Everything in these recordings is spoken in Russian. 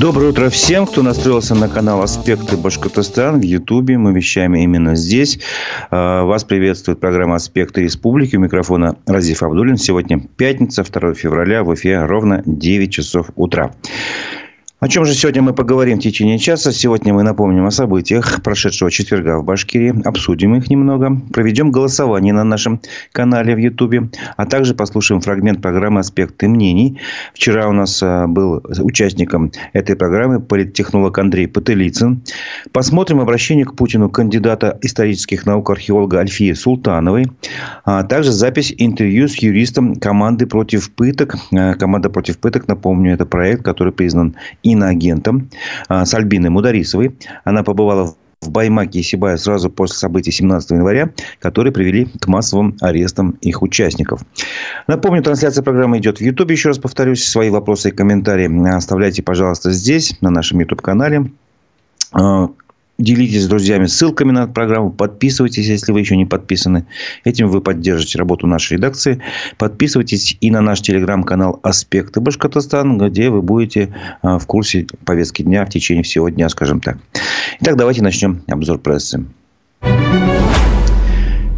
Доброе утро всем, кто настроился на канал «Аспекты Башкортостан» в Ютубе. Мы вещаем именно здесь. А, вас приветствует программа «Аспекты Республики». У микрофона Разиф Абдулин. Сегодня пятница, 2 февраля, в эфире ровно 9 часов утра. О чем же сегодня мы поговорим в течение часа? Сегодня мы напомним о событиях прошедшего четверга в Башкирии, обсудим их немного, проведем голосование на нашем канале в Ютубе, а также послушаем фрагмент программы «Аспекты мнений». Вчера у нас э, был участником этой программы политтехнолог Андрей Потылицын. Посмотрим обращение к Путину кандидата исторических наук археолога Альфии Султановой, а также запись интервью с юристом команды против пыток. Э, команда против пыток, напомню, это проект, который признан иноагентом а, с Альбиной Мударисовой. Она побывала в Баймаке и Сибае сразу после событий 17 января, которые привели к массовым арестам их участников. Напомню, трансляция программы идет в Ютубе. Еще раз повторюсь, свои вопросы и комментарии оставляйте, пожалуйста, здесь, на нашем YouTube-канале. Делитесь с друзьями ссылками на программу. Подписывайтесь, если вы еще не подписаны. Этим вы поддержите работу нашей редакции. Подписывайтесь и на наш телеграм-канал «Аспекты Башкортостан», где вы будете а, в курсе повестки дня в течение всего дня, скажем так. Итак, давайте начнем обзор прессы.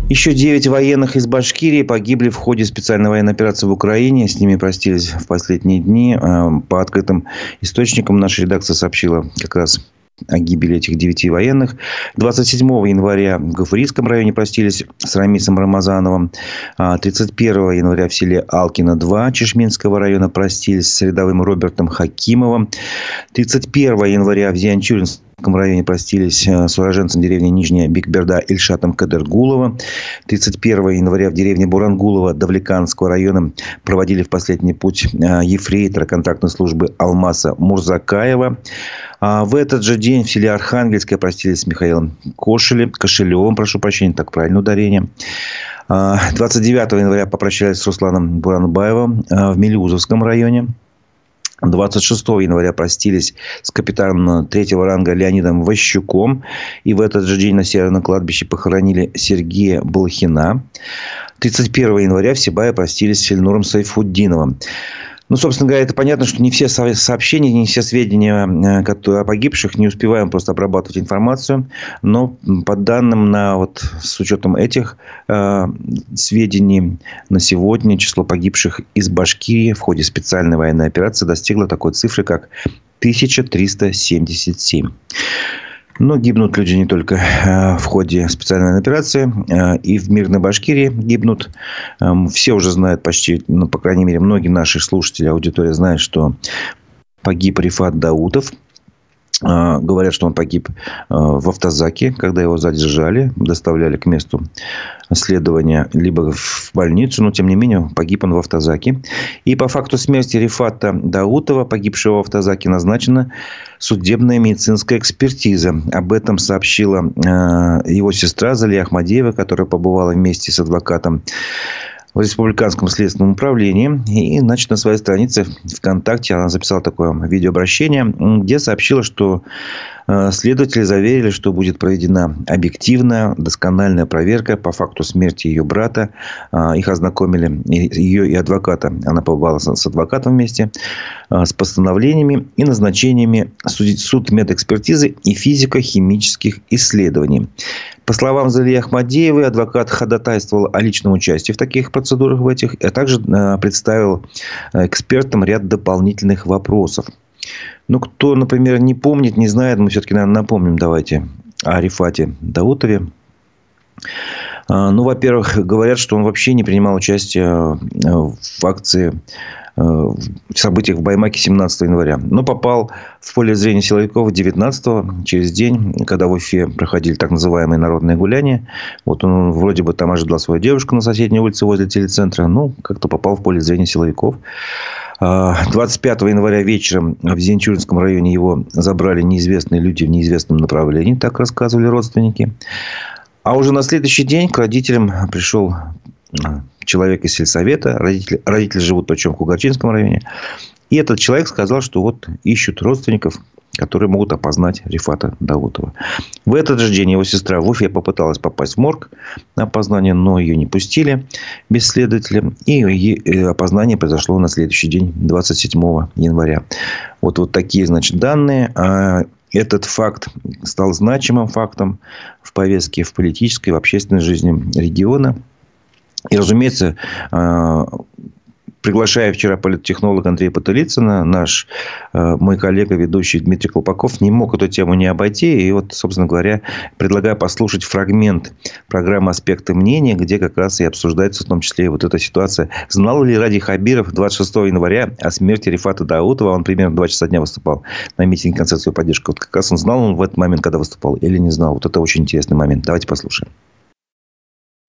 Еще 9 военных из Башкирии погибли в ходе специальной военной операции в Украине. С ними простились в последние дни. А, по открытым источникам наша редакция сообщила как раз о гибели этих девяти военных. 27 января в Гафурийском районе простились с Рамисом Рамазановым. 31 а января в селе Алкино-2 Чешминского района простились с рядовым Робертом Хакимовым. 31 января в Зианчуринском районе простились э, с уроженцем деревни Нижняя Бигберда Ильшатом Кадергулова. 31 января в деревне Бурангулова Давлеканского района проводили в последний путь э, ефрейтора контрактной службы Алмаса Мурзакаева. А в этот же день в селе Архангельское простились с Михаилом Кошелем, Кошелевым, прошу прощения, так правильно ударение. 29 а, января попрощались с Русланом Буранбаевым э, в Мелюзовском районе. 26 января простились с капитаном третьего ранга Леонидом Ващуком. И в этот же день на Северном кладбище похоронили Сергея Балахина. 31 января в Сибае простились с Ильнуром Сайфуддиновым. Ну, собственно говоря, это понятно, что не все сообщения, не все сведения э, о погибших не успеваем просто обрабатывать информацию. Но по данным на вот с учетом этих э, сведений на сегодня число погибших из Башкирии в ходе специальной военной операции достигло такой цифры, как 1377. Но гибнут люди не только э, в ходе специальной операции. Э, и в мирной Башкирии гибнут. Эм, все уже знают почти, ну, по крайней мере, многие наши слушатели, аудитория знает, что погиб Рифат Даутов. Э, говорят, что он погиб в автозаке, когда его задержали, доставляли к месту следования либо в больницу, но тем не менее погиб он в автозаке. И по факту смерти Рифата Даутова, погибшего в автозаке, назначена судебная медицинская экспертиза. Об этом сообщила э, его сестра Залия Ахмадеева, которая побывала вместе с адвокатом в Республиканском следственном управлении. И, значит, на своей странице ВКонтакте она записала такое видеообращение, где сообщила, что следователи заверили, что будет проведена объективная, доскональная проверка по факту смерти ее брата. Э, их ознакомили, ее и адвоката. Она побывала с адвокатом вместе. Э, с постановлениями и назначениями суд медэкспертизы и физико-химических исследований. По словам Залии Ахмадеевой, адвокат ходатайствовал о личном участии в таких процедурах в этих, а также представил экспертам ряд дополнительных вопросов. Ну, кто, например, не помнит, не знает, мы все-таки, наверное, напомним, давайте, о Рифате Даутове. А, ну, во-первых, говорят, что он вообще не принимал участие э, в акции событиях в Баймаке 17 января. Но попал в поле зрения силовиков 19 через день, когда в Уфе проходили так называемые народные гуляния. Вот он вроде бы там ожидал свою девушку на соседней улице возле телецентра. Ну, как-то попал в поле зрения силовиков. 25 а, января вечером в Зенчуринском районе его забрали неизвестные люди в неизвестном направлении, так рассказывали родственники. А уже на следующий день к родителям пришел человек из сельсовета. Родители, родители живут причем в Кугарчинском районе. И этот человек сказал, что вот ищут родственников, которые могут опознать Рифата Даутова. В этот же день его сестра в Уфе попыталась попасть в морг на опознание, но ее не пустили без следователя. И опознание произошло на следующий день, 27 января. Вот, вот такие, значит, данные. А этот факт стал значимым фактом в повестке в политической, в общественной жизни региона. И, разумеется, а, приглашая вчера политтехнолога Андрея Потылицына, наш э, мой коллега, ведущий Дмитрий Колпаков, не мог эту тему не обойти. И вот, собственно говоря, предлагаю послушать фрагмент программы «Аспекты мнения», где как раз и обсуждается в том числе вот эта ситуация. Знал ли Ради Хабиров 26 января о смерти Рифата Даутова? Он примерно 2 часа дня выступал на митинге концепции поддержки. Вот как раз он знал он в этот момент, когда выступал, или не знал? Вот это очень интересный момент. Давайте послушаем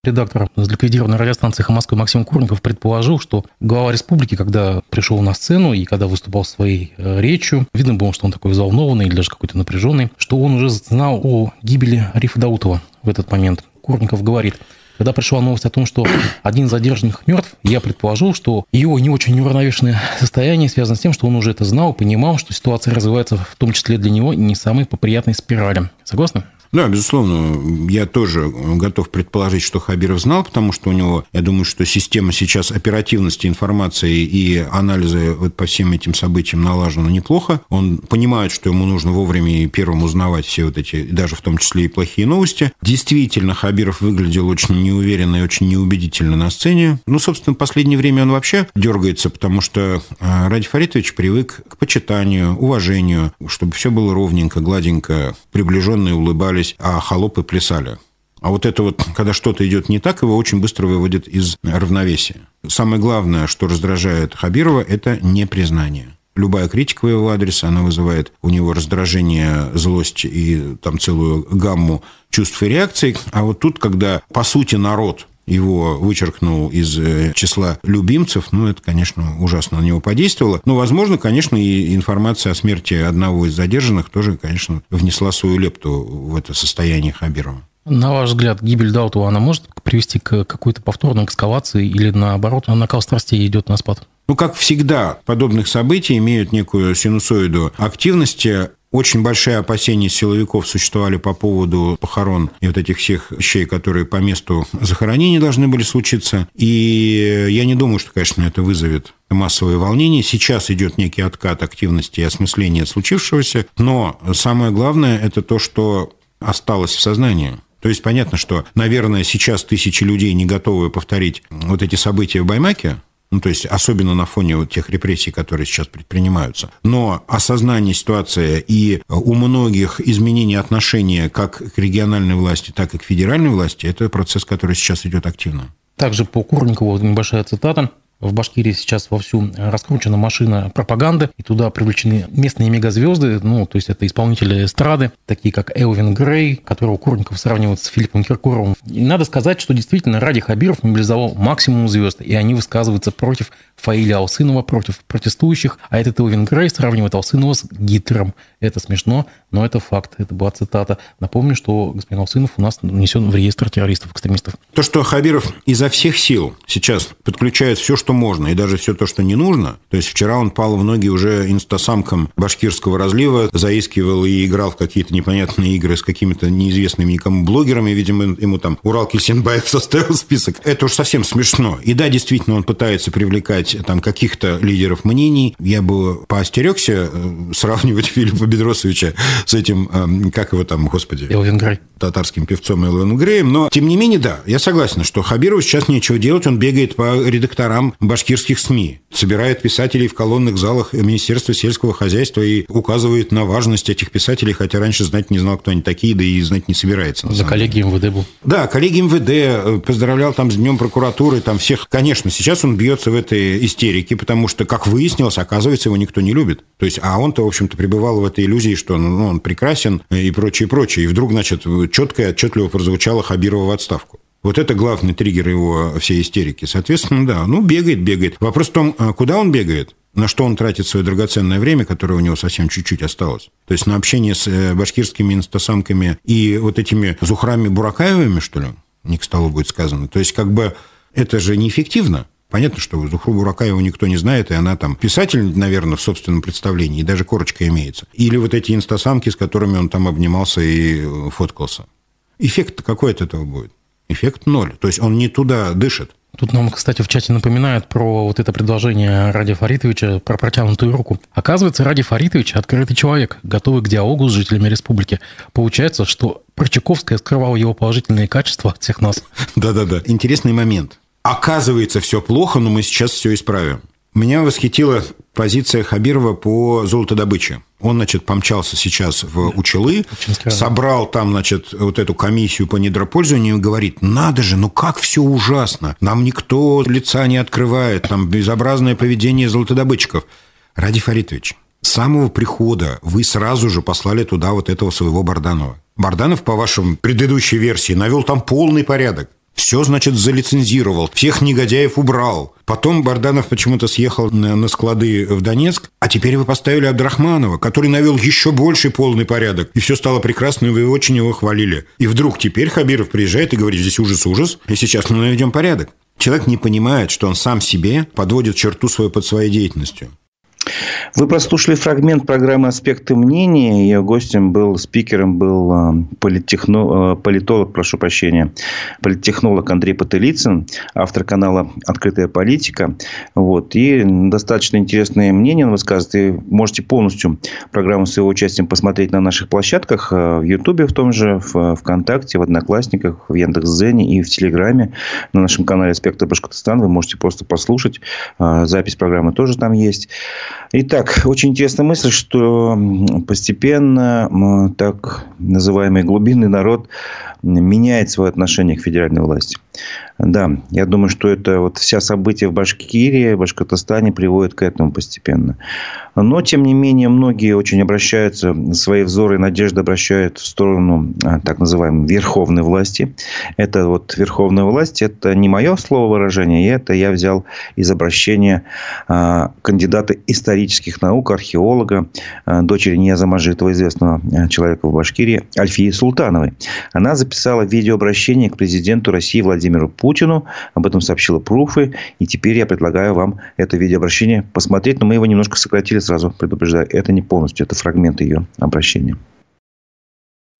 редактор ликвидированной радиостанции «Хамовской» Максим Курников предположил, что глава республики, когда пришел на сцену и когда выступал своей э, речью, видно было, что он такой взволнованный или даже какой-то напряженный, что он уже знал о гибели Рифа Даутова в этот момент. Курников говорит, когда пришла новость о том, что один задержанных мертв, я предположил, что его не очень уравновешенное состояние связано с тем, что он уже это знал, понимал, что ситуация развивается в том числе для него не самой по приятной спирали. Согласны? Да, безусловно. Я тоже готов предположить, что Хабиров знал, потому что у него, я думаю, что система сейчас оперативности информации и анализа вот по всем этим событиям налажена неплохо. Он понимает, что ему нужно вовремя и первым узнавать все вот эти, даже в том числе и плохие новости. Действительно, Хабиров выглядел очень неуверенно и очень неубедительно на сцене. Ну, собственно, в последнее время он вообще дергается, потому что а, Ради Фаритович привык к почитанию, уважению, чтобы все было ровненько, гладенько, приближенные улыбались, смеялись, а холопы плясали. А вот это вот, когда что-то идет не так, его очень быстро выводит из равновесия. Самое главное, что раздражает Хабирова, это непризнание. Любая критика в его адрес, она вызывает у него раздражение, злость и там целую гамму чувств и реакций. А вот тут, когда, по сути, народ его вычеркнул из э, числа любимцев, ну, это, конечно, ужасно на него подействовало. Но, возможно, конечно, и информация о смерти одного из задержанных тоже, конечно, внесла свою лепту в это состояние Хабирова. На ваш взгляд, гибель Даутова, она может привести к какой-то повторной экскавации или, наоборот, накал страстей идет на спад? Ну, как всегда, подобных событий имеют некую синусоиду активности. Очень большие опасения силовиков существовали по поводу похорон и вот этих всех вещей, которые по месту захоронения должны были случиться. И я не думаю, что, конечно, это вызовет массовое волнение. Сейчас идет некий откат активности и осмысления случившегося. Но самое главное – это то, что осталось в сознании. То есть понятно, что, наверное, сейчас тысячи людей не готовы повторить вот эти события в Баймаке, ну, то есть, особенно на фоне вот тех репрессий, которые сейчас предпринимаются. Но осознание ситуации и у многих изменение отношения как к региональной власти, так и к федеральной власти – это процесс, который сейчас идет активно. Также по Курникову небольшая цитата. В Башкирии сейчас вовсю раскручена машина пропаганды, и туда привлечены местные мегазвезды, ну, то есть это исполнители эстрады, такие как Элвин Грей, которого Курников сравнивает с Филиппом Киркоровым. И надо сказать, что действительно Ради Хабиров мобилизовал максимум звезд, и они высказываются против Фаиля Алсынова, против протестующих, а этот Элвин Грей сравнивает Алсынова с Гитлером. Это смешно, но это факт, это была цитата. Напомню, что господин Алсынов у нас внесен в реестр террористов-экстремистов. То, что Хабиров изо всех сил сейчас подключает все, что можно, и даже все то, что не нужно. То есть вчера он пал в ноги уже инстасамкам башкирского разлива, заискивал и играл в какие-то непонятные игры с какими-то неизвестными никому блогерами. Видимо, ему там Урал Кисенбаев составил список. Это уж совсем смешно. И да, действительно, он пытается привлекать там каких-то лидеров мнений. Я бы поостерегся э, сравнивать Филиппа Бедросовича с этим, эм, как его там, господи... Элвин Грей. Татарским певцом Элвин Греем. Но, тем не менее, да, я согласен, что Хабирову сейчас нечего делать. Он бегает по редакторам башкирских СМИ, собирает писателей в колонных залах Министерства сельского хозяйства и указывает на важность этих писателей, хотя раньше знать не знал, кто они такие, да и знать не собирается. За коллеги МВД был. Да, коллеги МВД, э, поздравлял там с Днем прокуратуры, там всех. Конечно, сейчас он бьется в этой истерике, потому что, как выяснилось, оказывается, его никто не любит. То есть, а он-то, в общем-то, пребывал в этой иллюзии, что ну, он прекрасен и прочее, прочее. И вдруг, значит, четко и отчетливо прозвучало Хабирова в отставку. Вот это главный триггер его всей истерики. Соответственно, да, ну, бегает, бегает. Вопрос в том, а куда он бегает? На что он тратит свое драгоценное время, которое у него совсем чуть-чуть осталось? То есть на общение с э, башкирскими инстасамками и вот этими Зухрами Буракаевыми, что ли? Не к столу будет сказано. То есть как бы это же неэффективно. Понятно, что Зухру Буракаеву никто не знает, и она там писатель, наверное, в собственном представлении, и даже корочка имеется. Или вот эти инстасамки, с которыми он там обнимался и э, фоткался. Эффект какой от этого будет? Эффект ноль. То есть он не туда дышит. Тут нам, кстати, в чате напоминают про вот это предложение Ради Фаритовича про протянутую руку. Оказывается, Ради Фаритович – открытый человек, готовый к диалогу с жителями республики. Получается, что Прочаковская скрывала его положительные качества от всех нас. Да-да-да. Интересный момент. Оказывается, все плохо, но мы сейчас все исправим. Меня восхитила позиция Хабирова по золотодобыче. Он, значит, помчался сейчас в Учелы, собрал там, значит, вот эту комиссию по недропользованию и говорит, надо же, ну как все ужасно. Нам никто лица не открывает, там безобразное поведение золотодобытчиков. Ради Фаритович, с самого прихода вы сразу же послали туда вот этого своего Барданова. Барданов, по вашим предыдущей версии, навел там полный порядок. Все, значит, залицензировал, всех негодяев убрал. Потом Барданов почему-то съехал на склады в Донецк, а теперь вы поставили Абдрахманова, который навел еще больший полный порядок. И все стало прекрасно, и вы очень его хвалили. И вдруг теперь Хабиров приезжает и говорит, здесь ужас-ужас, и сейчас мы наведем порядок. Человек не понимает, что он сам себе подводит черту свою под своей деятельностью. Вы прослушали фрагмент программы «Аспекты мнения». Ее гостем был, спикером был э, политтехно, э, политолог, прошу прощения, политтехнолог Андрей Потылицын, автор канала «Открытая политика». Вот. И достаточно интересное мнение он высказывает. И можете полностью программу с его участием посмотреть на наших площадках. Э, в Ютубе в том же, в ВКонтакте, в Одноклассниках, в Яндекс.Зене и в Телеграме. На нашем канале «Аспекты Башкортостана» вы можете просто послушать. Запись программы тоже там есть. Итак, очень интересная мысль, что постепенно так называемый глубинный народ меняет свое отношение к федеральной власти. Да, я думаю, что это вот вся события в Башкирии, в Башкортостане приводят к этому постепенно. Но, тем не менее, многие очень обращаются, свои взоры и надежды обращают в сторону а, так называемой верховной власти. Это вот верховная власть, это не мое слово выражение, это я взял из обращения а, кандидата исторических наук, археолога, а, дочери Неза Мажитова, известного человека в Башкирии, Альфии Султановой. Она записала видеообращение к президенту России Владимиру Путину. Об этом сообщила Пруфы. И теперь я предлагаю вам это видеообращение посмотреть. Но мы его немножко сократили, сразу предупреждаю. Это не полностью, это фрагмент ее обращения.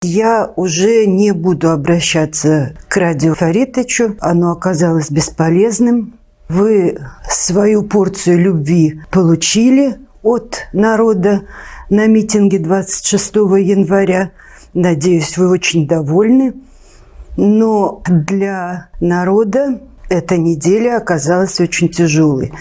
Я уже не буду обращаться к радио Фаритовичу. Оно оказалось бесполезным. Вы свою порцию любви получили от народа на митинге 26 января. Надеюсь, вы очень довольны. Но для народа эта неделя оказалась очень тяжелой.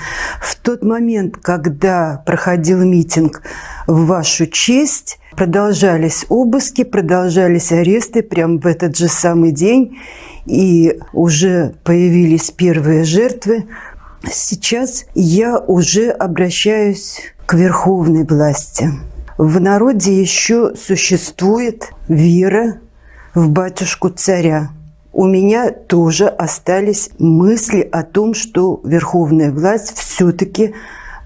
В тот момент, когда проходил митинг в вашу честь, продолжались обыски, продолжались аресты прямо в этот же самый день, и уже появились первые жертвы. Сейчас я уже обращаюсь к верховной власти. В народе еще существует вера в батюшку царя. У меня тоже остались мысли о том, что верховная власть все-таки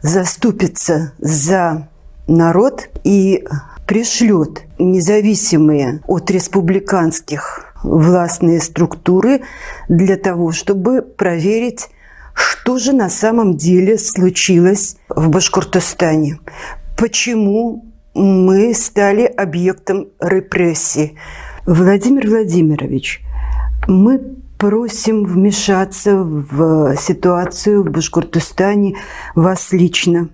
заступится за народ и пришлет независимые от республиканских властные структуры для того, чтобы проверить, что же на самом деле случилось в Башкортостане. Почему мы стали объектом репрессий. Владимир Владимирович, мы просим вмешаться в ситуацию в Башкортостане вас лично,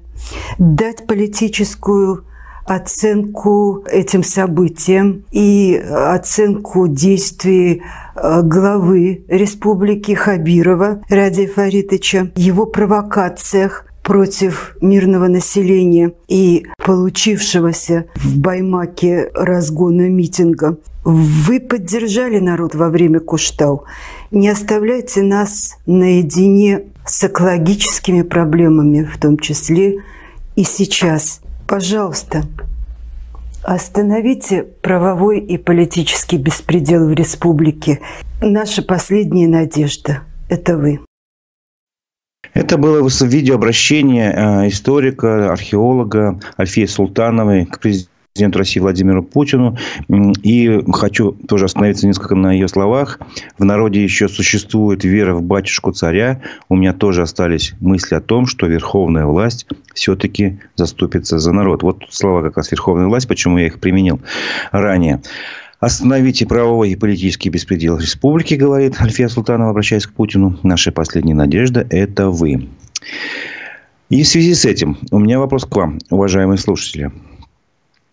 дать политическую оценку этим событиям и оценку действий э, главы республики Хабирова Радия Фаритовича, его провокациях против мирного населения и получившегося в Баймаке разгона митинга. Вы поддержали народ во время Куштау. Не оставляйте нас наедине с экологическими проблемами, в том числе и сейчас. Пожалуйста, остановите правовой и политический беспредел в республике. Наша последняя надежда – это вы. Это было видеообращение э, историка, археолога Альфии Султановой к президенту президенту России Владимиру Путину. И хочу тоже остановиться несколько на ее словах. В народе еще существует вера в батюшку царя. У меня тоже остались мысли о том, что верховная власть все-таки заступится за народ. Вот слова как раз верховная власть, почему я их применил ранее. Остановите правовой и политический беспредел республики, говорит Альфия Султанова, обращаясь к Путину. Наша последняя надежда – это вы. И в связи с этим у меня вопрос к вам, уважаемые слушатели.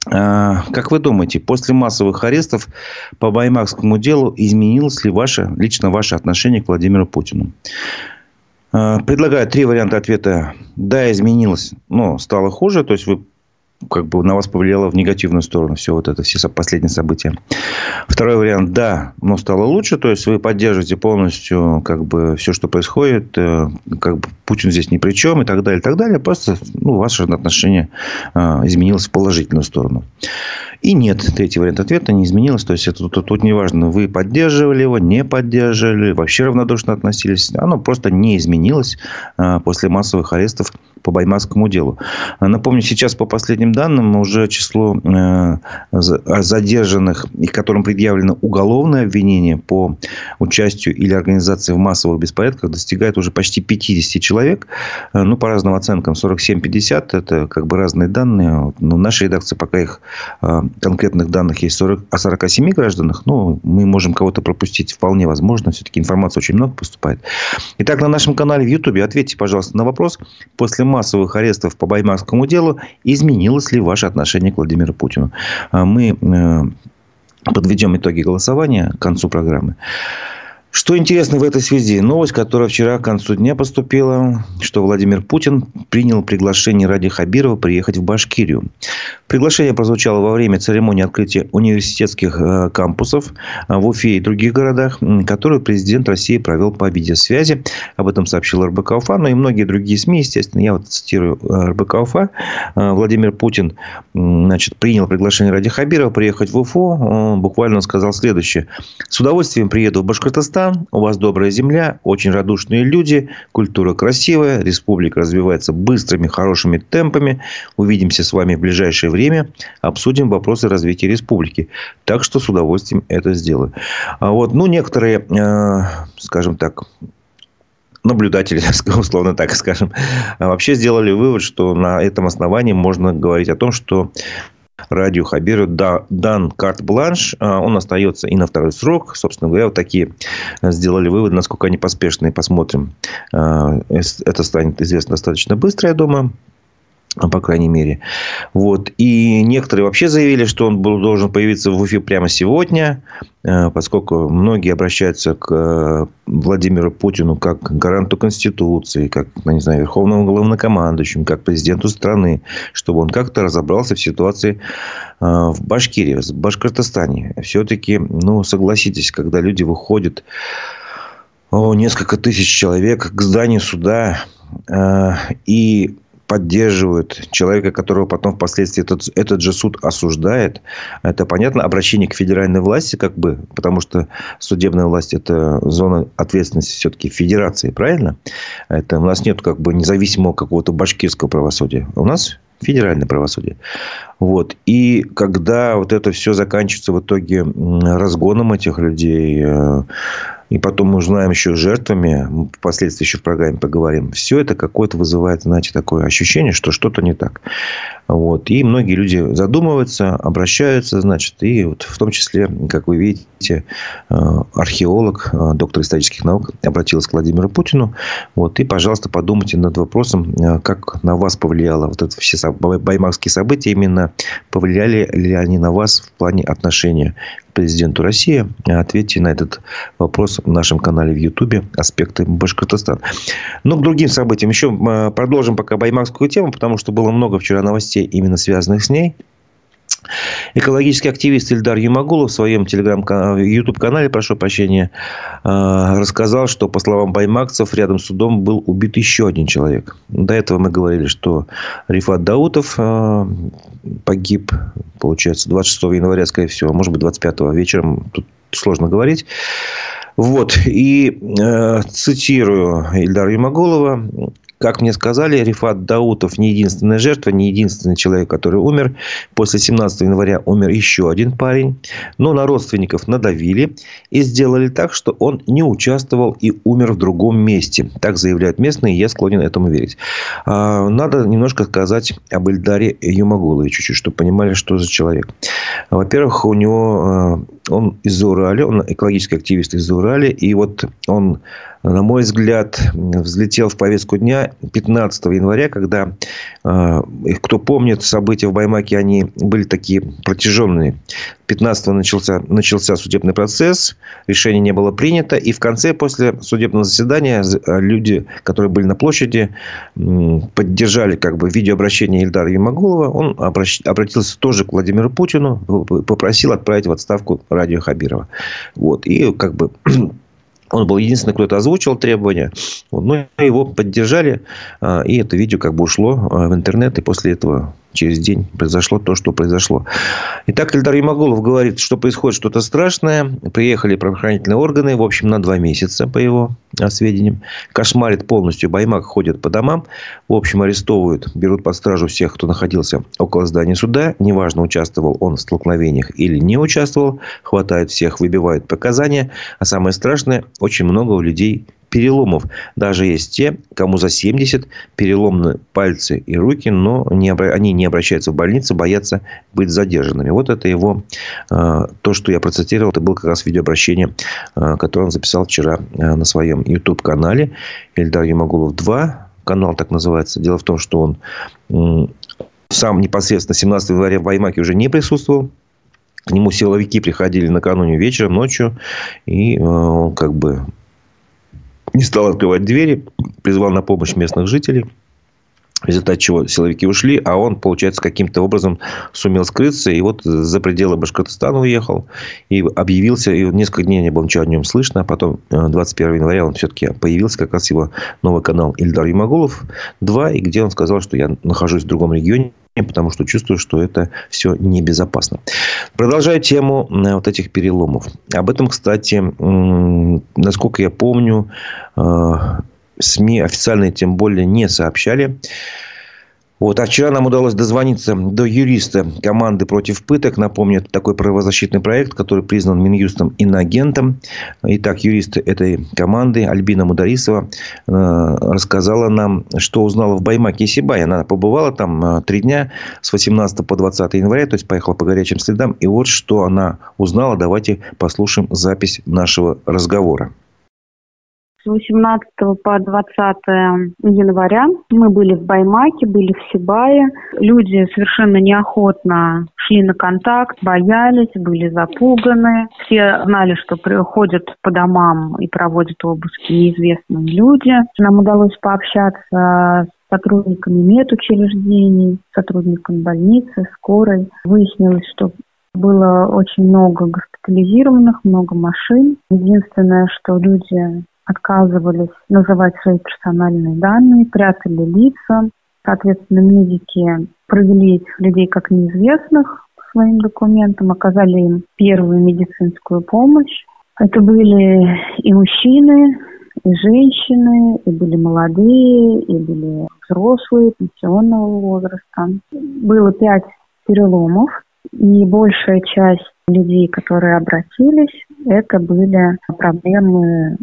А, как вы думаете, после массовых арестов по Баймакскому делу изменилось ли ваше, лично ваше отношение к Владимиру Путину? А, предлагаю три варианта ответа. Да, изменилось, но стало хуже. То есть, вы как бы на вас повлияло в негативную сторону все вот это, все последние события. Второй вариант, да, но стало лучше, то есть вы поддерживаете полностью как бы все, что происходит, э, как бы Путин здесь ни при чем и так далее, и так далее, просто ну, ваше отношение э, изменилось в положительную сторону. И нет, третий вариант ответа не изменилось. То есть, это тут, тут не важно, вы поддерживали его, не поддерживали, вообще равнодушно относились. Оно просто не изменилось э, после массовых арестов по Баймакскому делу. Напомню, сейчас по последним данным уже число э, задержанных, и которым предъявлено уголовное обвинение по участию или организации в массовых беспорядках достигает уже почти 50 человек. Э, ну, по разным оценкам, 47-50. Это как бы разные данные. Но в нашей редакции пока их э, конкретных данных есть 40, о 47 гражданах. Ну, мы можем кого-то пропустить. Вполне возможно. Все-таки информации очень много поступает. Итак, на нашем канале в Ютубе ответьте, пожалуйста, на вопрос. После массовых арестов по Баймакскому делу изменилось ли ваше отношение к Владимиру Путину? А мы э, подведем итоги голосования к концу программы. Что интересно в этой связи? Новость, которая вчера к концу дня поступила, что Владимир Путин принял приглашение Ради Хабирова приехать в Башкирию. Приглашение прозвучало во время церемонии открытия университетских э, кампусов э, в Уфе и других городах, которую президент России провел по видеосвязи. Об этом сообщил РБК Уфа, но и многие другие СМИ, естественно. Я вот цитирую э, РБК Уфа. Владимир Путин значит, принял приглашение Ради Хабирова приехать в Уфу. Он буквально сказал следующее. С удовольствием приеду в Башкортостан Казахстан, у вас добрая земля, очень радушные люди, культура красивая, республика развивается быстрыми, хорошими темпами. Увидимся с вами в ближайшее время, обсудим вопросы развития республики. Так что с удовольствием это сделаю. А вот, ну, некоторые, э, скажем так, наблюдатели, условно так скажем, вообще сделали вывод, что на этом основании можно говорить о том, что радио Хабиру дан карт-бланш. А, он остается и на второй срок. Собственно говоря, вот такие сделали выводы, насколько они поспешные. Посмотрим. А, это станет известно достаточно быстро, я думаю по крайней мере. Вот. И некоторые вообще заявили, что он был, должен появиться в Уфе прямо сегодня, э, поскольку многие обращаются к э, Владимиру Путину как гаранту Конституции, как, ну, не знаю, верховному главнокомандующему, как президенту страны, чтобы он как-то разобрался в ситуации э, в Башкирии, в Башкортостане. Все-таки, ну, согласитесь, когда люди выходят, о, несколько тысяч человек к зданию суда, и поддерживают человека, которого потом впоследствии этот, этот же суд осуждает. Это, понятно, обращение к федеральной власти, как бы, потому что судебная власть – это зона ответственности все-таки федерации, правильно? Это у нас нет как бы независимого какого-то башкирского правосудия. У нас федеральное правосудие. Вот. И когда вот это все заканчивается в итоге разгоном этих людей, э, и потом мы узнаем еще жертвами, мы впоследствии еще в программе поговорим, все это какое-то вызывает, знаете, такое ощущение, что что-то не так. Вот. И многие люди задумываются, обращаются, значит, и вот в том числе, как вы видите, э, археолог, э, доктор исторических наук обратилась к Владимиру Путину. Вот. И, пожалуйста, подумайте над вопросом, э, как на вас повлияло вот это все баймакские события, именно повлияли ли они на вас в плане отношения президенту России. Ответьте на этот вопрос в нашем канале в Ютубе «Аспекты Башкортостана». Ну, к другим событиям. Еще продолжим пока баймакскую тему, потому что было много вчера новостей именно связанных с ней. Экологический активист Ильдар Юмагулов в своем YouTube-канале, прошу прощения, э, рассказал, что, по словам баймакцев, рядом с судом был убит еще один человек. До этого мы говорили, что Рифат Даутов э, погиб, получается, 26 января, скорее всего, может быть, 25 вечером, тут сложно говорить. Вот. И э, цитирую Ильдара Юмагулова. Как мне сказали, Рифат Даутов не единственная жертва, не единственный человек, который умер. После 17 января умер еще один парень. Но на родственников надавили и сделали так, что он не участвовал и умер в другом месте. Так заявляют местные, и я склонен этому верить. А, надо немножко сказать об Эльдаре Юмагулове чуть-чуть, чтобы понимали, что за человек. Во-первых, у него а, он из Урали, он экологический активист из Урали, и вот он на мой взгляд, взлетел в повестку дня 15 января, когда, э, кто помнит события в Баймаке, они были такие протяженные. 15 начался, начался судебный процесс, решение не было принято, и в конце, после судебного заседания, э, люди, которые были на площади, поддержали как бы видеообращение Ильдара Юмагулова. Он обратился тоже к Владимиру Путину, попросил отправить в отставку Радио Хабирова. Вот. И как бы он был единственный, кто это озвучил требования. Вот, ну, его поддержали. А, и это видео как бы ушло а, в интернет. И после этого через день произошло то, что произошло. Итак, Ильдар Ямагулов говорит, что происходит что-то страшное. Приехали правоохранительные органы, в общем, на два месяца, по его сведениям. Кошмарит полностью. Баймак ходит по домам. В общем, арестовывают, берут под стражу всех, кто находился около здания суда. Неважно, участвовал он в столкновениях или не участвовал. Хватают всех, выбивают показания. А самое страшное, очень много у людей переломов. Даже есть те, кому за 70 переломны пальцы и руки, но не, они не обращаются в больницу, боятся быть задержанными. Вот это его, э, то, что я процитировал, это было как раз видеообращение, э, которое он записал вчера э, на своем YouTube-канале. Эльдар Юмагулов 2, канал так называется. Дело в том, что он сам непосредственно 17 января в Баймаке уже не присутствовал. К нему силовики приходили накануне вечером, ночью. И он как бы не стал открывать двери, призвал на помощь местных жителей. В результате чего силовики ушли, а он, получается, каким-то образом сумел скрыться. И вот за пределы Башкортостана уехал. И объявился. И несколько дней не было ничего о нем слышно. А потом 21 э, января он все-таки появился. Как раз его новый канал Ильдар Юмагулов 2. И где он сказал, что я нахожусь в другом регионе потому что чувствую, что это все небезопасно. Продолжаю тему э, вот этих переломов. Об этом, кстати, насколько я помню, э, СМИ официальные тем более не сообщали. Вот. А вчера нам удалось дозвониться до юриста команды против пыток. Напомню, это такой правозащитный проект, который признан Минюстом иноагентом. Итак, юрист этой команды Альбина Мударисова э, рассказала нам, что узнала в Баймаке и Сибай. Она побывала там э, три дня с 18 по 20 января, то есть поехала по горячим следам. И вот что она узнала. Давайте послушаем запись нашего разговора. С 18 по 20 января мы были в Баймаке, были в Сибае. Люди совершенно неохотно шли на контакт, боялись, были запуганы. Все знали, что приходят по домам и проводят обыски неизвестные люди. Нам удалось пообщаться с сотрудниками медучреждений, сотрудниками больницы, скорой. Выяснилось, что было очень много госпитализированных, много машин. Единственное, что люди отказывались называть свои персональные данные, прятали лица. Соответственно, медики провели этих людей как неизвестных своим документам, оказали им первую медицинскую помощь. Это были и мужчины, и женщины, и были молодые, и были взрослые, пенсионного возраста. Было пять переломов, и большая часть людей, которые обратились, это были проблемы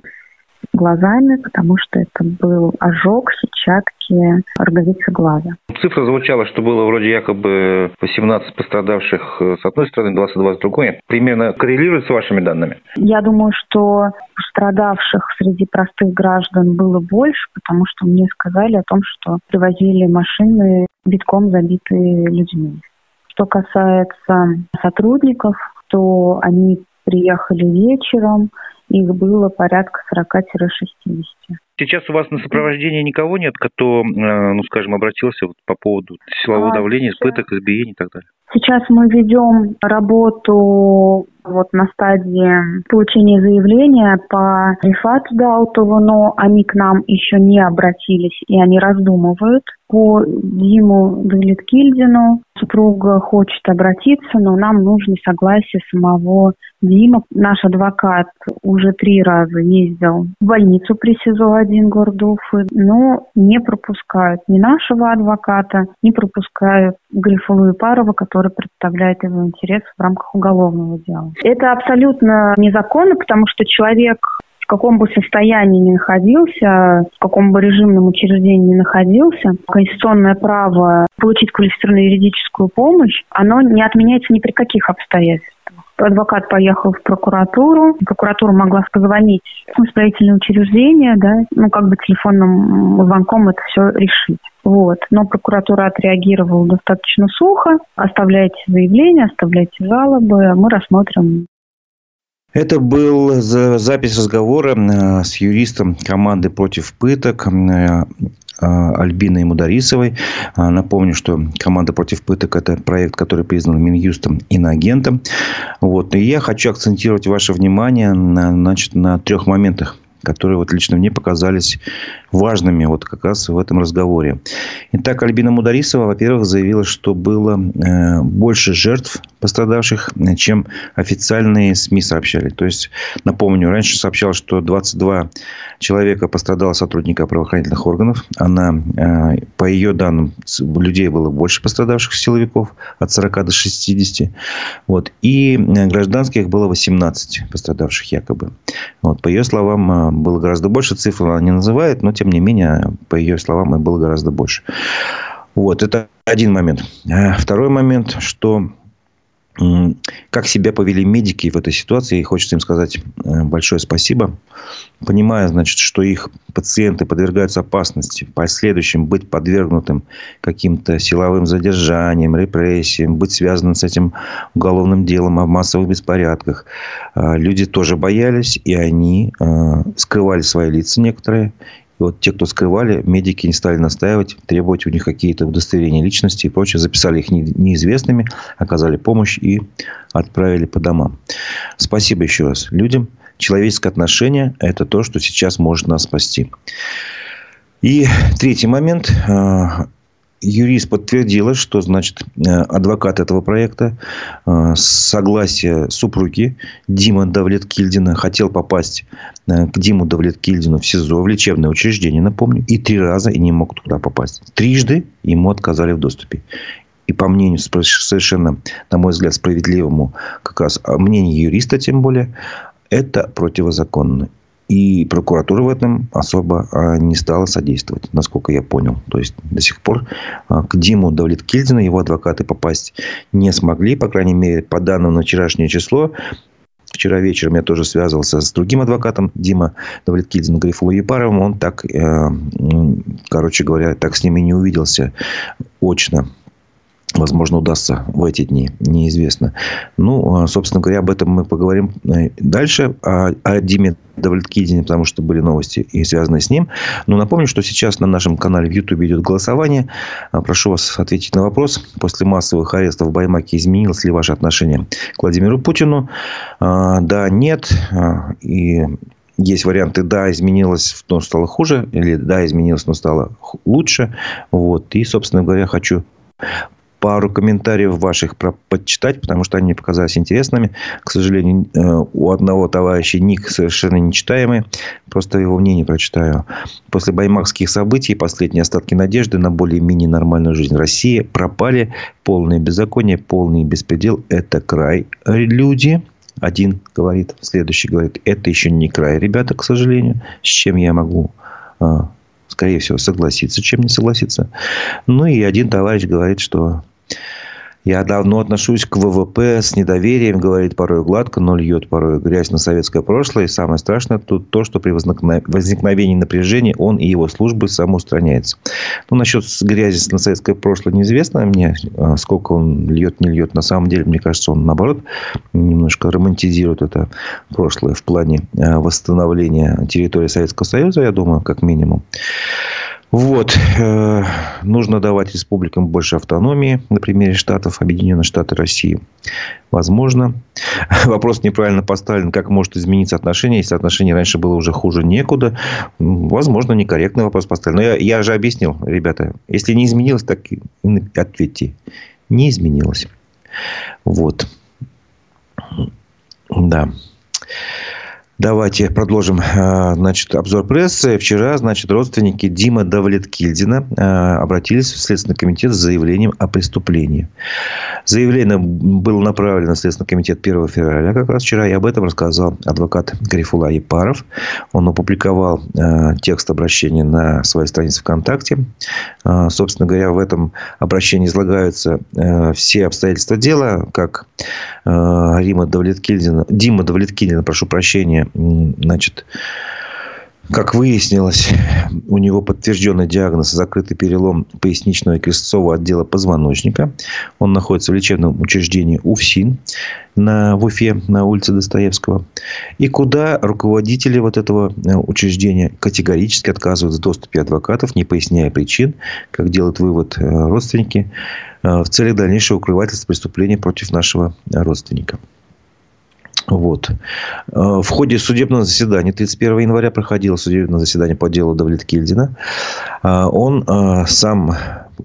глазами, потому что это был ожог сетчатки роговицы глаза. Цифра звучала, что было вроде якобы 18 пострадавших с одной стороны, 22 с другой. Примерно коррелирует с вашими данными? Я думаю, что пострадавших среди простых граждан было больше, потому что мне сказали о том, что привозили машины битком забитые людьми. Что касается сотрудников, то они приехали вечером, их было порядка 40-60. Сейчас у вас на сопровождении никого нет, кто, э, ну, скажем, обратился вот по поводу силового а, давления, испыток, избиений и так далее? Сейчас мы ведем работу вот на стадии получения заявления по Рифату Даутову, но они к нам еще не обратились, и они раздумывают по Диму Давлеткильдину. Супруга хочет обратиться, но нам нужно согласие самого Дима. Наш адвокат уже три раза ездил в больницу при СИЗО-1 города Уфы, но не пропускают ни нашего адвоката, не пропускают Грифулу Парова, который представляет его интерес в рамках уголовного дела. Это абсолютно незаконно, потому что человек каком бы состоянии ни находился, в каком бы режимном учреждении ни находился, конституционное право получить квалифицированную юридическую помощь, оно не отменяется ни при каких обстоятельствах. Адвокат поехал в прокуратуру. Прокуратура могла позвонить в исправительное учреждение, да, ну, как бы телефонным звонком это все решить. Вот. Но прокуратура отреагировала достаточно сухо. Оставляйте заявление, оставляйте жалобы, мы рассмотрим это был запись разговора э, с юристом команды против пыток э, э, Альбиной Мударисовой. Напомню, что команда против пыток – это проект, который признан Минюстом иноагентом. Вот. И я хочу акцентировать ваше внимание на, значит, на трех моментах – которые вот лично мне показались важными вот как раз в этом разговоре. Итак, Альбина Мударисова, во-первых, заявила, что было больше жертв пострадавших, чем официальные СМИ сообщали. То есть, напомню, раньше сообщалось, что 22 человека пострадало сотрудника правоохранительных органов. Она, э, по ее данным, людей было больше пострадавших силовиков, от 40 до 60. Вот. И э, гражданских было 18 пострадавших якобы. Вот. По ее словам, было гораздо больше. Цифру она не называет, но тем не менее, по ее словам, было гораздо больше. Вот, это один момент. Второй момент, что как себя повели медики в этой ситуации. И хочется им сказать э, большое спасибо. Понимая, значит, что их пациенты подвергаются опасности, в последующем быть подвергнутым каким-то силовым задержаниям, репрессиям, быть связанным с этим уголовным делом о массовых беспорядках. А, люди тоже боялись, и они э, скрывали свои лица некоторые и вот те, кто скрывали, медики не стали настаивать, требовать у них какие-то удостоверения личности и прочее. Записали их неизвестными, оказали помощь и отправили по домам. Спасибо еще раз людям. Человеческое отношение – это то, что сейчас может нас спасти. И третий момент юрист подтвердила, что, значит, э, адвокат этого проекта э, согласие супруги Дима Давлеткильдина хотел попасть э, к Диму Давлеткильдину в СИЗО, в лечебное учреждение, напомню, и три раза и не мог туда попасть. Трижды ему отказали в доступе. И по мнению совершенно, на мой взгляд, справедливому, как раз а мнению юриста тем более, это противозаконно. И прокуратура в этом особо а, не стала содействовать, насколько я понял. То есть, до сих пор а, к Диму Давлеткильдину его адвокаты попасть не смогли. По крайней мере, по данным на вчерашнее число, Вчера вечером я тоже связывался с другим адвокатом, Дима Давлеткильдин Грифулу Епаровым. Он так, э, короче говоря, так с ними не увиделся очно возможно, удастся в эти дни, неизвестно. Ну, а, собственно говоря, об этом мы поговорим э, дальше, о, о Диме Давлеткидине, потому что были новости и связанные с ним. Но напомню, что сейчас на нашем канале в YouTube идет голосование. А, прошу вас ответить на вопрос. После массовых арестов в Баймаке изменилось ли ваше отношение к Владимиру Путину? А, да, нет. И есть варианты «да, изменилось, но стало хуже», или «да, изменилось, но стало лучше». Вот. И, собственно говоря, хочу пару комментариев ваших про подчитать, потому что они показались интересными. К сожалению, э, у одного товарища ник совершенно нечитаемый. Просто его мнение прочитаю. После баймакских событий последние остатки надежды на более-менее нормальную жизнь России пропали. Полное беззаконие, полный беспредел. Это край. Люди, один говорит, следующий говорит, это еще не край, ребята, к сожалению, с чем я могу а, скорее всего, согласиться, чем не согласиться. Ну, и один товарищ говорит, что я давно отношусь к ВВП с недоверием, говорит порой гладко, но льет порой грязь на советское прошлое. И самое страшное тут то, что при возникновении напряжения он и его службы самоустраняется. Ну, насчет грязи на советское прошлое неизвестно мне, а сколько он льет, не льет. На самом деле, мне кажется, он, наоборот, немножко романтизирует это прошлое в плане а, восстановления территории Советского Союза, я думаю, как минимум. Вот. Э, нужно давать республикам больше автономии на примере штатов, Объединенных Штатов России. Возможно. Вопрос неправильно поставлен. Как может измениться отношение, если отношение раньше было уже хуже некуда? Возможно, некорректный вопрос поставлен. Но я, я же объяснил, ребята. Если не изменилось, так ответьте. Не изменилось. Вот. Да. Давайте продолжим э, значит, обзор прессы. Вчера значит, родственники Дима Давлеткильдина э, обратились в Следственный комитет с заявлением о преступлении. Заявление было направлено в Следственный комитет 1 февраля, как раз вчера, и об этом рассказал адвокат Гарифула Епаров. Он опубликовал э, текст обращения на своей странице ВКонтакте. Собственно говоря, в этом обращении излагаются все обстоятельства дела, как Рима Давлеткильдина, Дима Давлеткильдина, прошу прощения, значит, как выяснилось, у него подтвержденный диагноз закрытый перелом поясничного и крестцового отдела позвоночника. Он находится в лечебном учреждении УФСИН на, в Уфе на улице Достоевского. И куда руководители вот этого э, учреждения категорически отказывают в доступе адвокатов, не поясняя причин, как делают вывод э, родственники, э, в целях дальнейшего укрывательства преступления против нашего родственника. Вот. Э, в ходе судебного заседания 31 января проходило судебное заседание по делу Давлеткильдина. Э, он э, сам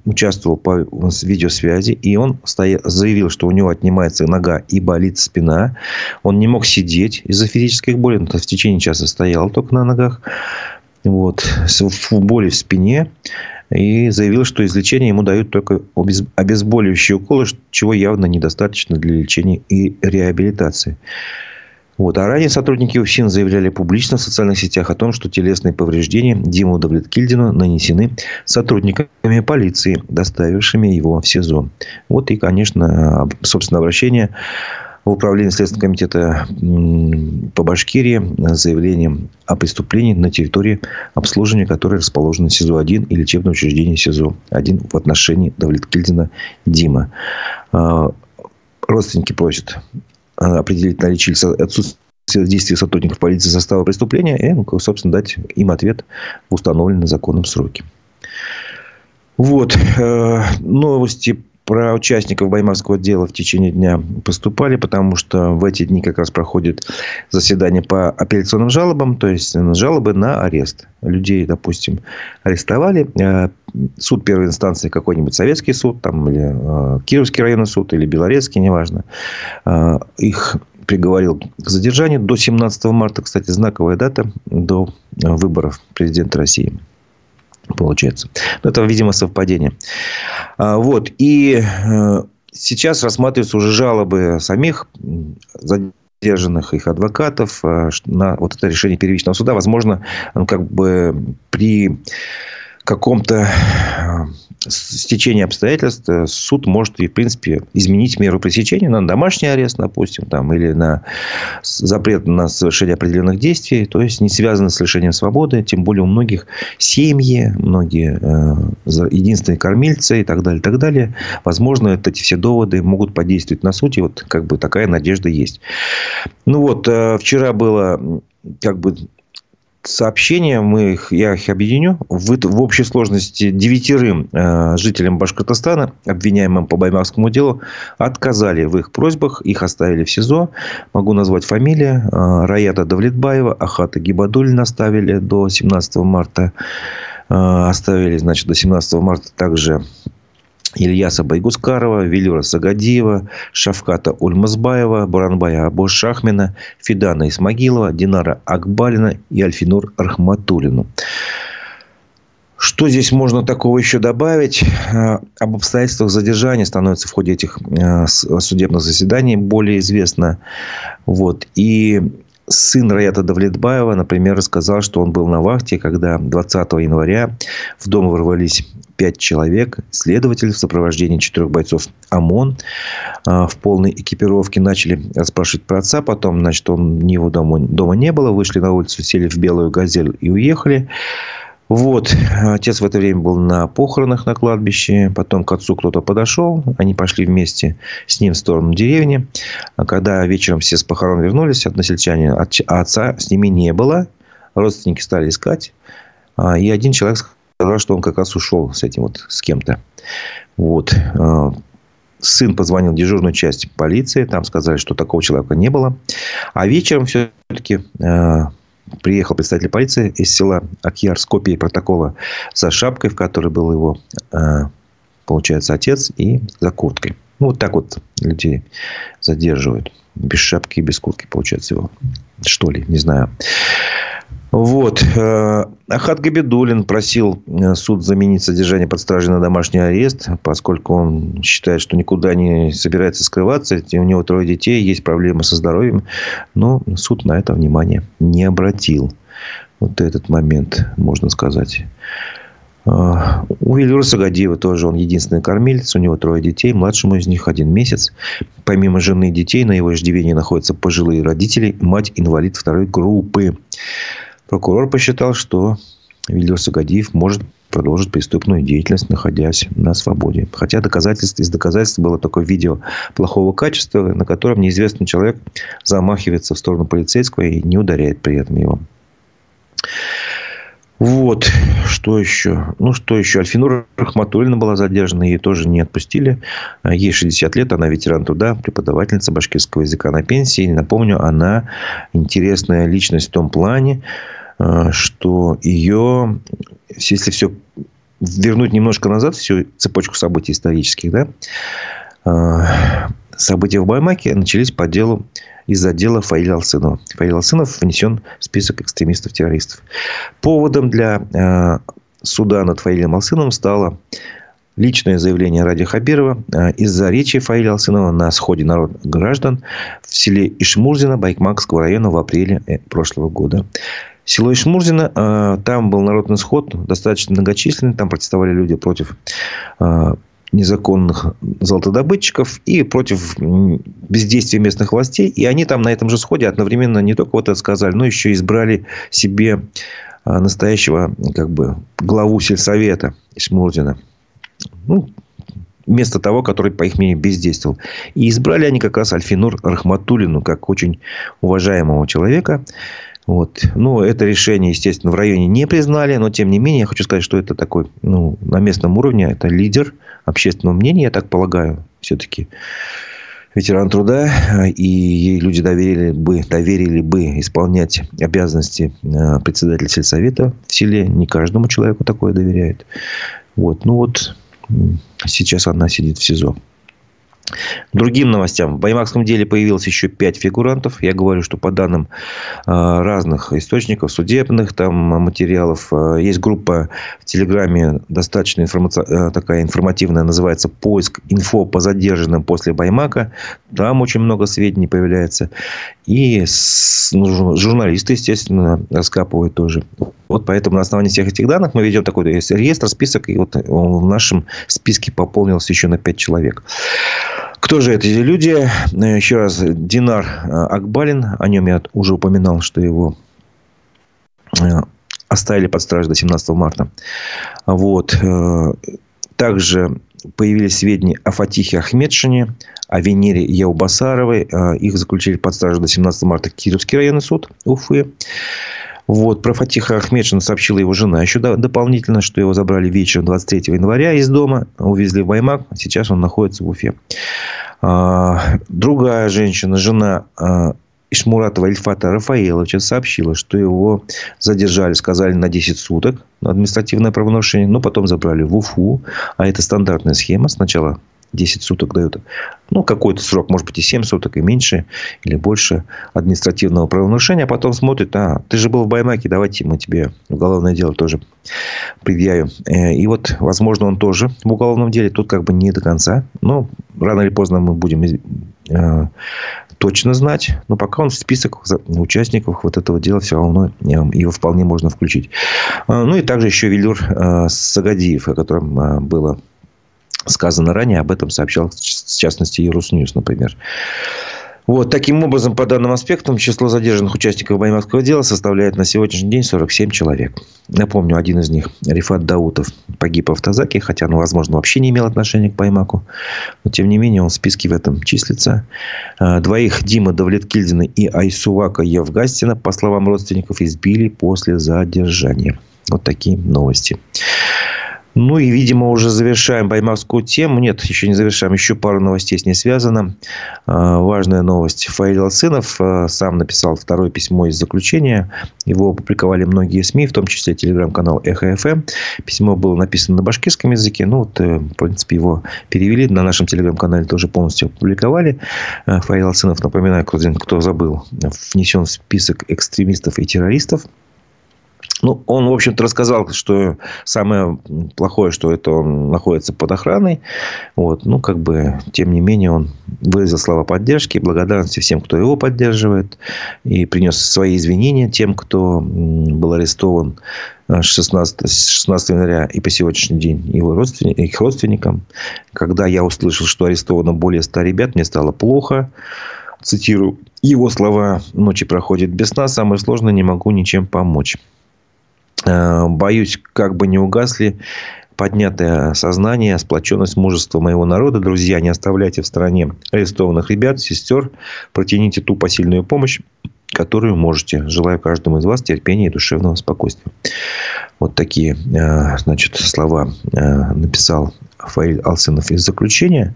участвовал по видеосвязи, и он заявил, что у него отнимается нога и болит спина. Он не мог сидеть из-за физических болей, он в течение часа стоял только на ногах. Вот. Боли в спине и заявил, что излечение ему дают только обезболивающие уколы, чего явно недостаточно для лечения и реабилитации. Вот. А ранее сотрудники УФСИН заявляли публично в социальных сетях о том, что телесные повреждения Диму Давлеткильдину нанесены сотрудниками полиции, доставившими его в СИЗО. Вот и, конечно, собственно, обращение в управлении Следственного комитета по Башкирии заявлением о преступлении на территории обслуживания, которое расположено СИЗО-1 и лечебное учреждение СИЗО-1 в отношении Давлеткильдина Дима. А, родственники просят а, определить наличие или отсутствие действий сотрудников полиции состава преступления и, ну, собственно, дать им ответ в установленные законом сроки. Вот. Э, новости про участников Баймарского дела в течение дня поступали, потому что в эти дни как раз проходит заседание по апелляционным жалобам, то есть жалобы на арест. Людей, допустим, арестовали. Э, суд первой инстанции, какой-нибудь советский суд, там, или э, Кировский районный суд, или Белорецкий, неважно. Э, их приговорил к задержанию до 17 марта. Кстати, знаковая дата до выборов президента России получается. Но это, видимо, совпадение. А, вот. И э, сейчас рассматриваются уже жалобы самих задержанных, их адвокатов э, на вот это решение первичного суда. Возможно, как бы при каком-то э, стечении обстоятельств э, суд может, и, в принципе, изменить меру пресечения на домашний арест, допустим, там, или на запрет на совершение определенных действий, то есть не связано с лишением свободы, тем более у многих семьи, многие э, единственные кормильцы и так далее, и так далее. Возможно, это, эти все доводы могут подействовать на суд, и вот как бы такая надежда есть. Ну вот, вчера было как бы сообщения, мы их, я их объединю. В, в общей сложности девятерым э, жителям Башкортостана, обвиняемым по Баймакскому делу, отказали в их просьбах. Их оставили в СИЗО. Могу назвать фамилии. Э, Раята Давлетбаева, Ахата Гибадулина оставили до 17 марта. Э, оставили, значит, до 17 марта также Ильяса Байгускарова, Велюра Сагадиева, Шавката Ульмазбаева, Буранбая Абошахмина, Фидана Исмагилова, Динара Акбалина и Альфинур Рахматулину. Что здесь можно такого еще добавить? Э, об обстоятельствах задержания становится в ходе этих э, судебных заседаний более известно. Вот. И сын Раята Давлетбаева, например, рассказал, что он был на вахте, когда 20 января в дом ворвались пять человек, следователь в сопровождении четырех бойцов ОМОН а, в полной экипировке начали расспрашивать про отца. Потом, значит, он его дома, дома не было. Вышли на улицу, сели в белую газель и уехали. Вот. Отец в это время был на похоронах на кладбище. Потом к отцу кто-то подошел. Они пошли вместе с ним в сторону деревни. А когда вечером все с похорон вернулись, односельчане, а отца с ними не было. Родственники стали искать. А, и один человек сказал, что он как раз ушел с этим вот, с кем-то. Вот. Сын позвонил в дежурную часть полиции. Там сказали, что такого человека не было. А вечером все-таки приехал представитель полиции из села Акьяр с копией протокола за шапкой, в которой был его, получается, отец, и за курткой. Ну, вот так вот людей задерживают. Без шапки и без куртки, получается, его. Что ли, не знаю. Вот. Э, Ахат Габидулин просил э, суд заменить содержание под стражей на домашний арест, поскольку он считает, что никуда не собирается скрываться. У него трое детей, есть проблемы со здоровьем. Но суд на это внимание не обратил. Вот этот момент, можно сказать. А, у Велюра Сагадиева тоже он единственный кормилец. У него трое детей. Младшему из них один месяц. Помимо жены и детей, на его иждивении находятся пожилые родители. Мать инвалид второй группы. Прокурор посчитал, что Велюр Сагадиев может продолжить преступную деятельность, находясь на свободе. Хотя доказательств, из доказательств было такое видео плохого качества, на котором неизвестный человек замахивается в сторону полицейского и не ударяет при этом его. Вот, что еще? Ну, что еще? Альфинура Рахматуллина была задержана, ее тоже не отпустили. Ей 60 лет, она ветеран труда, преподавательница башкирского языка на пенсии. Напомню, она интересная личность в том плане, э, что ее, если все вернуть немножко назад, всю цепочку событий исторических, да, э, события в Баймаке начались по делу из-за дела Фаиля Алсынова. Фаиль Алсынов внесен в список экстремистов-террористов. Поводом для э, суда над Фаилем Алсыновым стало личное заявление Ради Хабирова э, из-за речи Фаиля Алсынова на сходе народ граждан в селе Ишмурзино Байкмакского района в апреле э, прошлого года. Село Ишмурзино, там был народный сход, достаточно многочисленный. Там протестовали люди против незаконных золотодобытчиков и против бездействия местных властей. И они там на этом же сходе одновременно не только вот это сказали, но еще избрали себе а, настоящего как бы главу сельсовета Ишмурдина. Ну, вместо того, который, по их мнению, бездействовал. И избрали они как раз Альфинур Рахматулину, как очень уважаемого человека. Вот. Ну, это решение, естественно, в районе не признали, но тем не менее, я хочу сказать, что это такой, ну, на местном уровне, это лидер общественного мнения, я так полагаю, все-таки ветеран труда, и ей люди доверили бы, доверили бы исполнять обязанности э, председателя сельсовета в селе. Не каждому человеку такое доверяют. Вот. Ну вот сейчас она сидит в СИЗО. Другим новостям. В Баймакском деле появилось еще пять фигурантов. Я говорю, что по данным а, разных источников, судебных там материалов, а, есть группа в Телеграме достаточно информаци... А, такая информативная, называется «Поиск инфо по задержанным после Баймака». Там очень много сведений появляется. И ну, журналисты, естественно, раскапывают тоже. Вот поэтому на основании всех этих данных мы ведем такой реестр, список. И вот в нашем списке пополнился еще на пять человек. Кто же эти люди? Еще раз, Динар э, Акбалин. О нем я уже упоминал, что его э, оставили под стражей до 17 марта. Вот. Э, также появились сведения о Фатихе Ахмедшине, о Венере Яубасаровой. Их заключили под стражу до 17 марта Кировский районный суд Уфы. Вот. Про Фатиха Ахмедшина сообщила его жена еще дополнительно, что его забрали вечером 23 января из дома, увезли в Баймак, а сейчас он находится в Уфе. А, другая женщина, жена а, Ишмуратова Ильфата Рафаэловича сообщила, что его задержали, сказали, на 10 суток на административное правонарушение, но потом забрали в Уфу. А это стандартная схема. Сначала 10 суток дают, ну, какой-то срок, может быть, и 7 суток, и меньше, или больше административного правонарушения, а потом смотрят, а, ты же был в Баймаке, давайте мы тебе уголовное дело тоже предъявим. Э, и вот, возможно, он тоже в уголовном деле, тут как бы не до конца, но рано или поздно мы будем э, точно знать, но пока он в список участников вот этого дела все равно э, его вполне можно включить. Ну и также еще Велюр Сагадиев, о котором было сказано ранее, об этом сообщал, в частности, News, например. Вот, таким образом, по данным аспектам, число задержанных участников Баймакского дела составляет на сегодняшний день 47 человек. Напомню, один из них, Рифат Даутов, погиб в автозаке, хотя, ну, возможно, вообще не имел отношения к Баймаку. Но, тем не менее, он в списке в этом числится. А, двоих Дима Давлеткильдина и Айсувака Евгастина, по словам родственников, избили после задержания. Вот такие новости. Ну и, видимо, уже завершаем баймакскую тему. Нет, еще не завершаем. Еще пару новостей с ней связано. А, важная новость. Фаил Алсынов а, сам написал второе письмо из заключения. Его опубликовали многие СМИ, в том числе телеграм-канал Эхо ФМ. Письмо было написано на башкирском языке. Ну, вот, э, в принципе, его перевели. На нашем телеграм-канале тоже полностью опубликовали. А, Фаил Алсынов, напоминаю, кто забыл, внесен в список экстремистов и террористов. Ну, он, в общем-то, рассказал, что самое плохое, что это он находится под охраной. Вот. Ну, как бы, тем не менее, он выразил слова поддержки, благодарности всем, кто его поддерживает. И принес свои извинения тем, кто был арестован 16, 16 января и по сегодняшний день его родственник, их родственникам. Когда я услышал, что арестовано более 100 ребят, мне стало плохо. Цитирую его слова. Ночи проходят без сна. Самое сложное, не могу ничем помочь. Э, боюсь, как бы не угасли поднятое сознание, сплоченность, мужество моего народа. Друзья, не оставляйте в стороне арестованных ребят, сестер. Протяните ту посильную помощь, которую можете. Желаю каждому из вас терпения и душевного спокойствия. Вот такие э, значит, слова э, написал Фаиль Алсенов из заключения.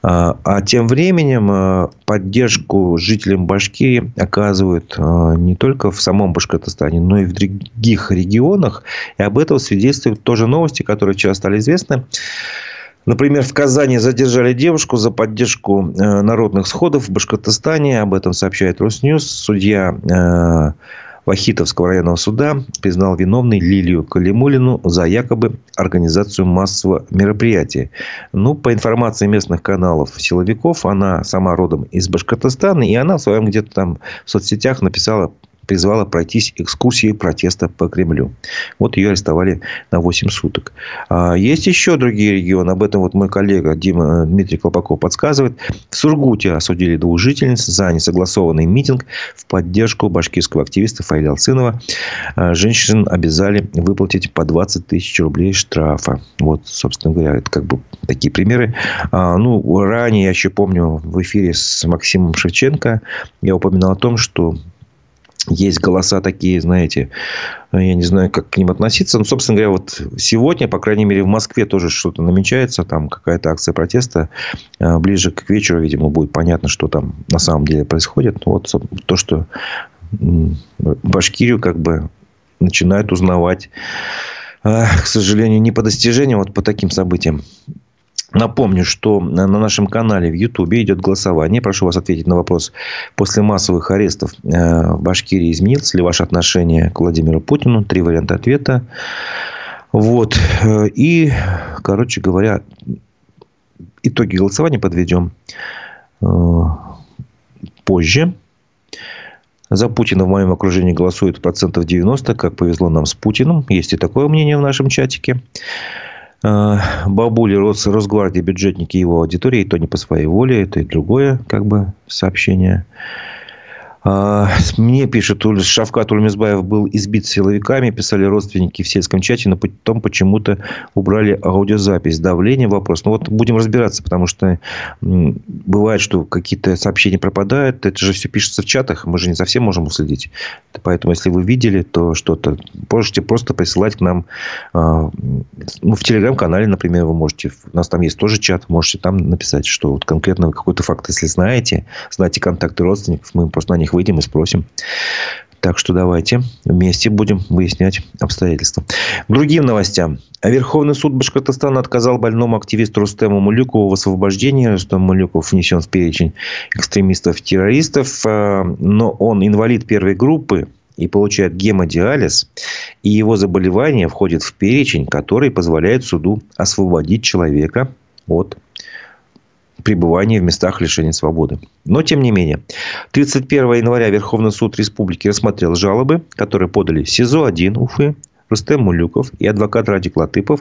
А, а тем временем поддержку жителям Башкирии оказывают не только в самом Башкортостане, но и в других регионах. И об этом свидетельствуют тоже новости, которые вчера стали известны. Например, в Казани задержали девушку за поддержку народных сходов в Башкортостане. Об этом сообщает Росньюз. Судья Вахитовского районного суда признал виновной Лилию Калимулину за якобы организацию массового мероприятия. Ну, по информации местных каналов силовиков, она сама родом из Башкортостана, и она в своем где-то там в соцсетях написала призвала пройтись экскурсией протеста по Кремлю. Вот ее арестовали на 8 суток. А есть еще другие регионы. Об этом вот мой коллега Дима Дмитрий Колпаков подсказывает. В Сургуте осудили двух жительниц за несогласованный митинг в поддержку башкирского активиста Фаиля Алцинова. А женщин обязали выплатить по 20 тысяч рублей штрафа. Вот, собственно говоря, это как бы такие примеры. А, ну, ранее я еще помню в эфире с Максимом Шевченко я упоминал о том, что есть голоса такие, знаете, я не знаю, как к ним относиться. Но, собственно говоря, вот сегодня, по крайней мере, в Москве тоже что-то намечается. Там какая-то акция протеста. А, ближе к вечеру, видимо, будет понятно, что там на самом деле происходит. Вот то, что Башкирию как бы начинают узнавать, а, к сожалению, не по достижениям, вот по таким событиям. Напомню, что на нашем канале в Ютубе идет голосование. Прошу вас ответить на вопрос. После массовых арестов э, в Башкирии изменилось ли ваше отношение к Владимиру Путину? Три варианта ответа. Вот. Э, и, короче говоря, итоги голосования подведем э, позже. За Путина в моем окружении голосует процентов 90, как повезло нам с Путиным. Есть и такое мнение в нашем чатике. А, бабули Рос, Росгвардии, бюджетники его аудитории, то не по своей воле, это и другое как бы сообщение. А, мне пишет, Шавкат Ульмизбаев был избит силовиками, писали родственники в сельском чате, но потом почему-то убрали аудиозапись. Давление вопрос. Ну, вот будем разбираться, потому что бывает, что какие-то сообщения пропадают. Это же все пишется в чатах, мы же не совсем можем уследить. Поэтому, если вы видели, то что-то можете просто присылать к нам а, ну, в телеграм-канале, например, вы можете, у нас там есть тоже чат, можете там написать, что вот конкретно какой-то факт, если знаете, знаете контакты родственников, мы просто на них выйдем и спросим. Так что давайте вместе будем выяснять обстоятельства. К другим новостям. Верховный суд Башкортостана отказал больному активисту Рустему Мулюкову в освобождении. Рустем Мулюков внесен в перечень экстремистов-террористов. А, но он инвалид первой группы и получает гемодиализ. И его заболевание входит в перечень, который позволяет суду освободить человека от пребывания в местах лишения свободы. Но, тем не менее, 31 января Верховный суд Республики рассмотрел жалобы, которые подали СИЗО-1 Уфы, Рустем Мулюков и адвокат Радик Латыпов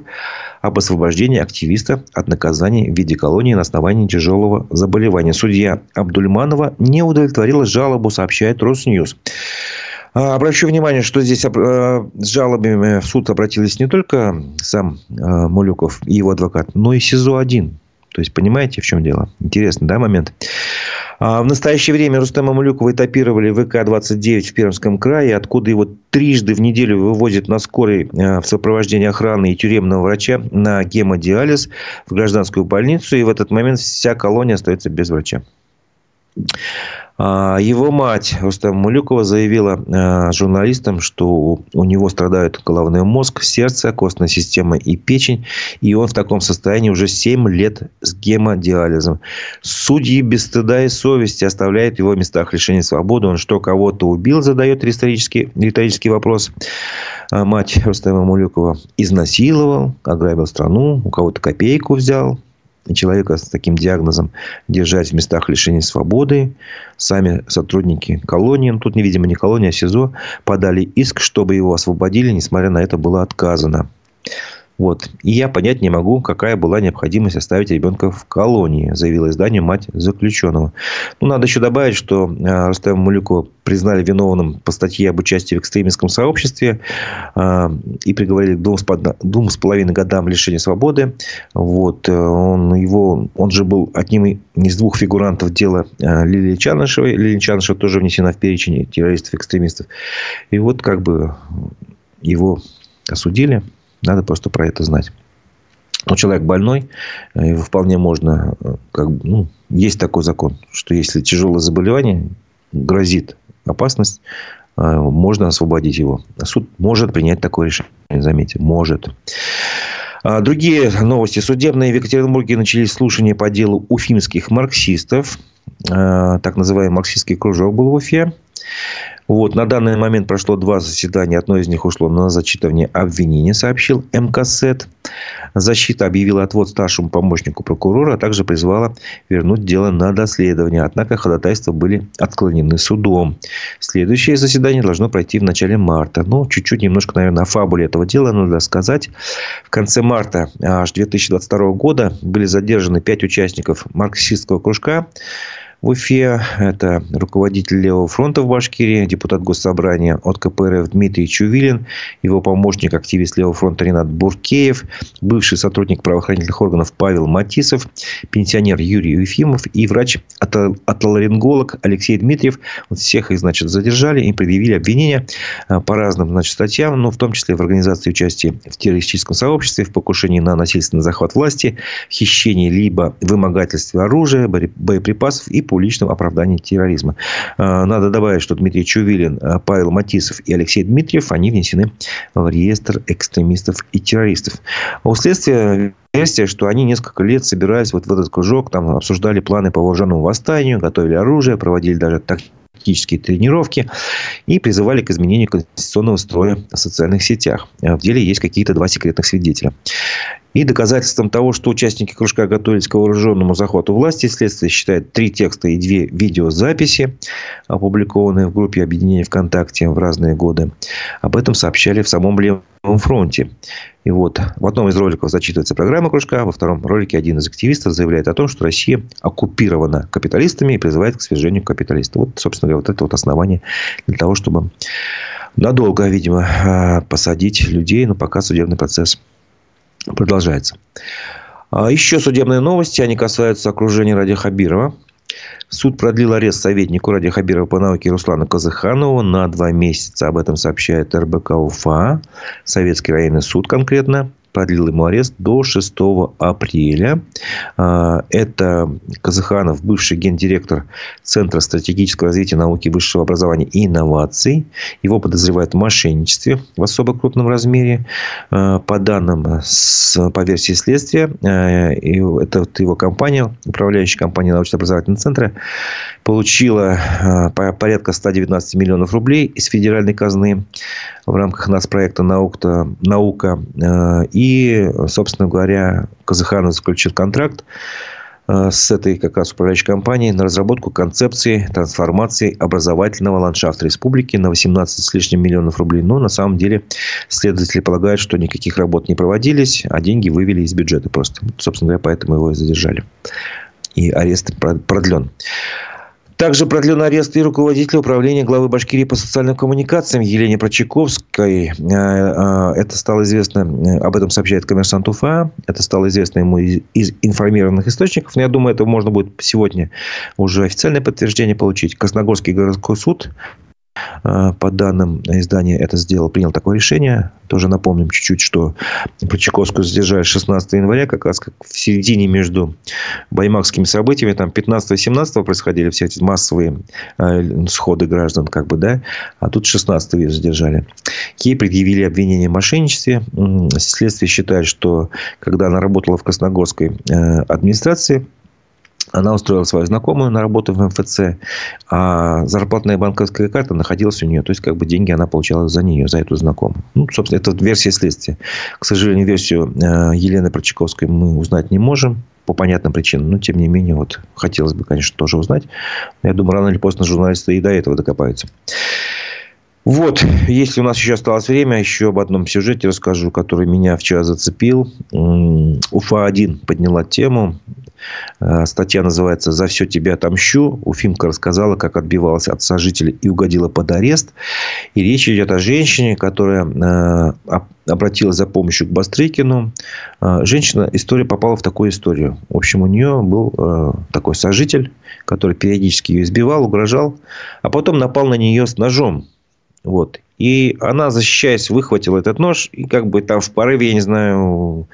об освобождении активиста от наказания в виде колонии на основании тяжелого заболевания. Судья Абдульманова не удовлетворила жалобу, сообщает Росньюз. А, обращу внимание, что здесь э, с жалобами в суд обратились не только сам э, Мулюков и его адвокат, но и СИЗО-1. То есть, понимаете, в чем дело? Интересно, да, момент? А в настоящее время Рустема Малюкова этапировали ВК-29 в Пермском крае, откуда его трижды в неделю вывозят на скорой э, в сопровождении охраны и тюремного врача на гемодиализ в гражданскую больницу. И в этот момент вся колония остается без врача. А, его мать Рустам Мулюкова заявила а, журналистам, что у него страдают головной мозг, сердце, костная система и печень. И он в таком состоянии уже 7 лет с гемодиализом. Судьи без стыда и совести оставляют его в местах лишения свободы. Он что, кого-то убил, задает риторический, риторический вопрос. А, мать Рустама Мулюкова изнасиловал, ограбил страну, у кого-то копейку взял, человека с таким диагнозом держать в местах лишения свободы. Сами сотрудники колонии, ну, тут, видимо, не колония, а СИЗО, подали иск, чтобы его освободили, несмотря на это было отказано. Вот. И я понять не могу, какая была необходимость оставить ребенка в колонии, заявила изданию мать заключенного. Ну, надо еще добавить, что э, Рустема Мулюкова признали виновным по статье об участии в экстремистском сообществе э, и приговорили к двум, двум с половиной годам лишения свободы. Вот. Э, он, его, он же был одним из двух фигурантов дела Лилии Чанышевой. Лилия Чанышева тоже внесена в перечень террористов-экстремистов. И вот как бы его осудили надо просто про это знать. Но человек больной, э, его вполне можно, э, как, ну, есть такой закон, что если тяжелое заболевание грозит опасность, э, можно освободить его. Суд может принять такое решение, заметьте, может. А другие новости. Судебные в Екатеринбурге начались слушания по делу уфимских марксистов. Так называемый марксистский кружок был в Уфе. Вот, на данный момент прошло два заседания. Одно из них ушло на зачитывание обвинения, сообщил МКСЭД. Защита объявила отвод старшему помощнику прокурора, а также призвала вернуть дело на доследование. Однако ходатайства были отклонены судом. Следующее заседание должно пройти в начале марта. Ну, чуть-чуть, немножко, наверное, о фабуле этого дела надо сказать. В конце марта аж 2022 года были задержаны пять участников марксистского кружка в Уфе. Это руководитель Левого фронта в Башкирии, депутат Госсобрания от КПРФ Дмитрий Чувилин, его помощник, активист Левого фронта Ренат Буркеев, бывший сотрудник правоохранительных органов Павел Матисов, пенсионер Юрий Ефимов и врач-отоларинголог Алексей Дмитриев. Вот всех их, значит, задержали и предъявили обвинения а, по разным, значит, статьям, ну, в том числе в организации участия в террористическом сообществе, в покушении на насильственный захват власти, хищении либо вымогательстве оружия, боеприпасов и по личному оправданию терроризма. А, надо добавить, что Дмитрий Чувилин, а, Павел Матисов и Алексей Дмитриев, они внесены в реестр экстремистов и террористов. А у следствия версия, что они несколько лет собирались вот в этот кружок, там обсуждали планы по вооруженному восстанию, готовили оружие, проводили даже тактические тренировки и призывали к изменению конституционного строя в социальных сетях. В деле есть какие-то два секретных свидетеля. И доказательством того, что участники кружка готовились к вооруженному захвату власти, следствие считает три текста и две видеозаписи, опубликованные в группе объединения ВКонтакте в разные годы. Об этом сообщали в самом Левом фронте. И вот в одном из роликов зачитывается программа кружка, во втором ролике один из активистов заявляет о том, что Россия оккупирована капиталистами и призывает к свержению капиталистов. Вот, собственно говоря, вот это вот основание для того, чтобы надолго, видимо, посадить людей, но пока судебный процесс продолжается. А еще судебные новости, они касаются окружения Ради Хабирова. Суд продлил арест советнику Ради Хабирова по науке Руслана Казаханова на два месяца. Об этом сообщает РБК УФА. Советский районный суд конкретно продлил ему арест до 6 апреля. А, это Казаханов, бывший гендиректор Центра стратегического развития науки высшего образования и инноваций. Его подозревают в мошенничестве в особо крупном размере. А, по данным, по версии следствия, а, это его компания, управляющая компания научно-образовательного центра, получила порядка 119 миллионов рублей из федеральной казны в рамках нас проекта «Наука», «Наука». Э, и, собственно говоря, Казаханов заключил контракт э, с этой как раз управляющей компанией на разработку концепции трансформации образовательного ландшафта республики на 18 с лишним миллионов рублей. Но на самом деле следователи полагают, что никаких работ не проводились, а деньги вывели из бюджета просто. Собственно говоря, поэтому его и задержали. И арест продлен. Также продлен арест и руководителя управления главы Башкирии по социальным коммуникациям Елене Прочаковской. Э, э, это стало известно, э, об этом сообщает коммерсант УФА. Это стало известно ему из информированных источников. Но я думаю, это можно будет сегодня уже официальное подтверждение получить. Красногорский городской суд по данным издания это сделал, принял такое решение. Тоже напомним чуть-чуть, что Прочаковскую задержали 16 января, как раз как в середине между баймакскими событиями. Там 15-17 происходили все эти массовые э, сходы граждан, как бы, да. А тут 16 ее задержали. Ей предъявили обвинение в мошенничестве. Следствие считает, что когда она работала в Красногорской э, администрации, она устроила свою знакомую на работу в МФЦ, а зарплатная банковская карта находилась у нее. То есть, как бы деньги она получала за нее, за эту знакомую. Ну, собственно, это версия следствия. К сожалению, версию э, Елены Прочаковской мы узнать не можем по понятным причинам. Но, тем не менее, вот хотелось бы, конечно, тоже узнать. Я думаю, рано или поздно журналисты и до этого докопаются. Вот, если у нас еще осталось время, еще об одном сюжете расскажу, который меня вчера зацепил. УФА-1 подняла тему Э, статья называется «За все тебя отомщу». Уфимка рассказала, как отбивалась от сожителей и угодила под арест. И речь идет о женщине, которая э, обратилась за помощью к Бастрыкину. Э, женщина, история попала в такую историю. В общем, у нее был такой сожитель, который периодически ее избивал, угрожал, а потом напал на нее с ножом. Вот. И она, защищаясь, выхватила этот нож. И как бы там в порыве, я не знаю,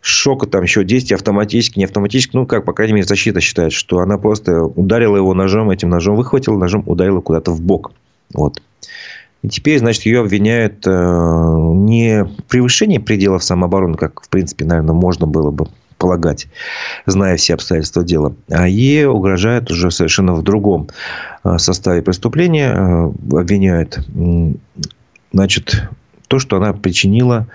шока, там еще действия автоматически, не автоматически, ну, как, по крайней мере, защита считает, что она просто ударила его ножом, этим ножом выхватила, ножом ударила куда-то в бок. Вот. И теперь, значит, ее обвиняют э, не в превышении пределов самообороны, как, в принципе, наверное, можно было бы полагать, зная все обстоятельства дела, а ей угрожают уже совершенно в другом э, составе преступления, э, обвиняют, значит, то, что она причинила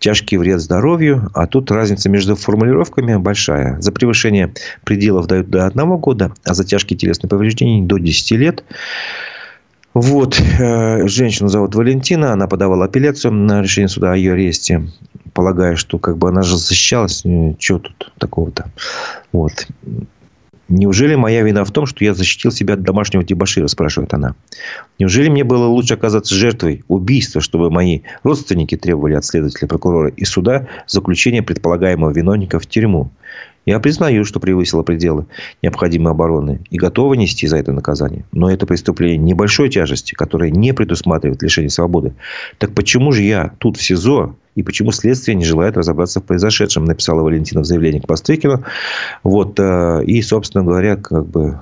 тяжкий вред здоровью, а тут разница между формулировками большая. За превышение пределов дают до одного года, а за тяжкие телесные повреждения до 10 лет. Вот, э, женщину зовут Валентина, она подавала апелляцию на решение суда о ее аресте, полагая, что как бы она же защищалась, э, что тут такого-то. Вот. Неужели моя вина в том, что я защитил себя от домашнего дебашира, спрашивает она. Неужели мне было лучше оказаться жертвой убийства, чтобы мои родственники требовали от следователя прокурора и суда заключения предполагаемого виновника в тюрьму? Я признаю, что превысило пределы необходимой обороны и готова нести за это наказание. Но это преступление небольшой тяжести, которое не предусматривает лишение свободы. Так почему же я тут в СИЗО и почему следствие не желает разобраться в произошедшем, написала Валентина в заявлении к Пострыкину. Вот, э, и, собственно говоря, как бы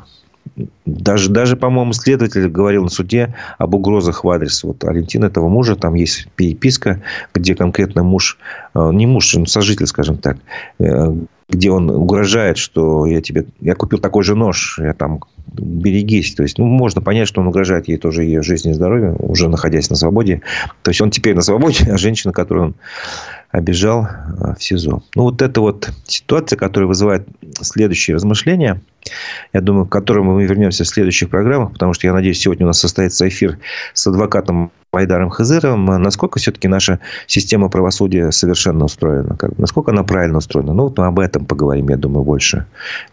даже, даже, по-моему, следователь говорил на суде об угрозах в адрес вот Валентина, этого мужа. Там есть переписка, где конкретно муж, э, не муж, сожитель, скажем так, э, где он угрожает, что я тебе, я купил такой же нож, я там берегись. То есть, ну, можно понять, что он угрожает ей тоже ее жизни и здоровью, уже находясь на свободе. То есть, он теперь на свободе, а женщина, которую он обижал а, в СИЗО. Ну, вот это вот ситуация, которая вызывает следующие размышления. Я думаю, к которым мы вернемся в следующих программах, потому что, я надеюсь, сегодня у нас состоится эфир с адвокатом Айдаром Хазыровым. Насколько все-таки наша система правосудия совершенно устроена? Как, насколько она правильно устроена? Ну, вот мы об этом поговорим, я думаю, больше.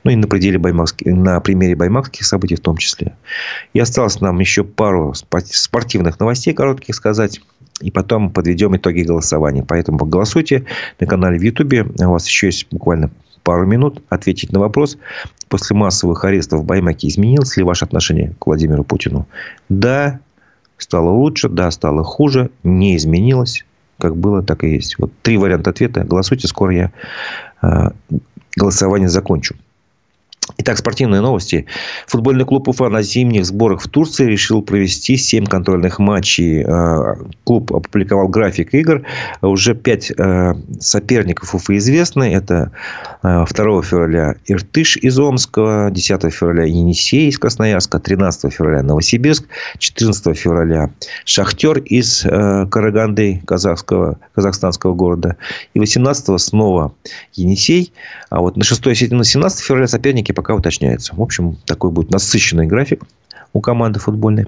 Ну, и на, пределе на примере баймакских событий в том числе. И осталось нам еще пару спортивных новостей коротких сказать и потом подведем итоги голосования. Поэтому голосуйте на канале в Ютубе. У вас еще есть буквально пару минут ответить на вопрос. После массовых арестов в Баймаке изменилось ли ваше отношение к Владимиру Путину? Да, стало лучше, да, стало хуже, не изменилось. Как было, так и есть. Вот три варианта ответа. Голосуйте, скоро я э, голосование закончу. Итак, спортивные новости. Футбольный клуб Уфа на зимних сборах в Турции решил провести 7 контрольных матчей. А, клуб опубликовал график игр. Уже 5 а, соперников Уфы известны. Это 2 а, февраля Иртыш из Омска, 10 февраля Енисей из Красноярска, 13 февраля Новосибирск, 14 февраля Шахтер из Караганды, казахского, казахстанского города. И 18 снова Енисей. А вот на 6 и 17 февраля соперники пока уточняется. В общем, такой будет насыщенный график у команды футбольной.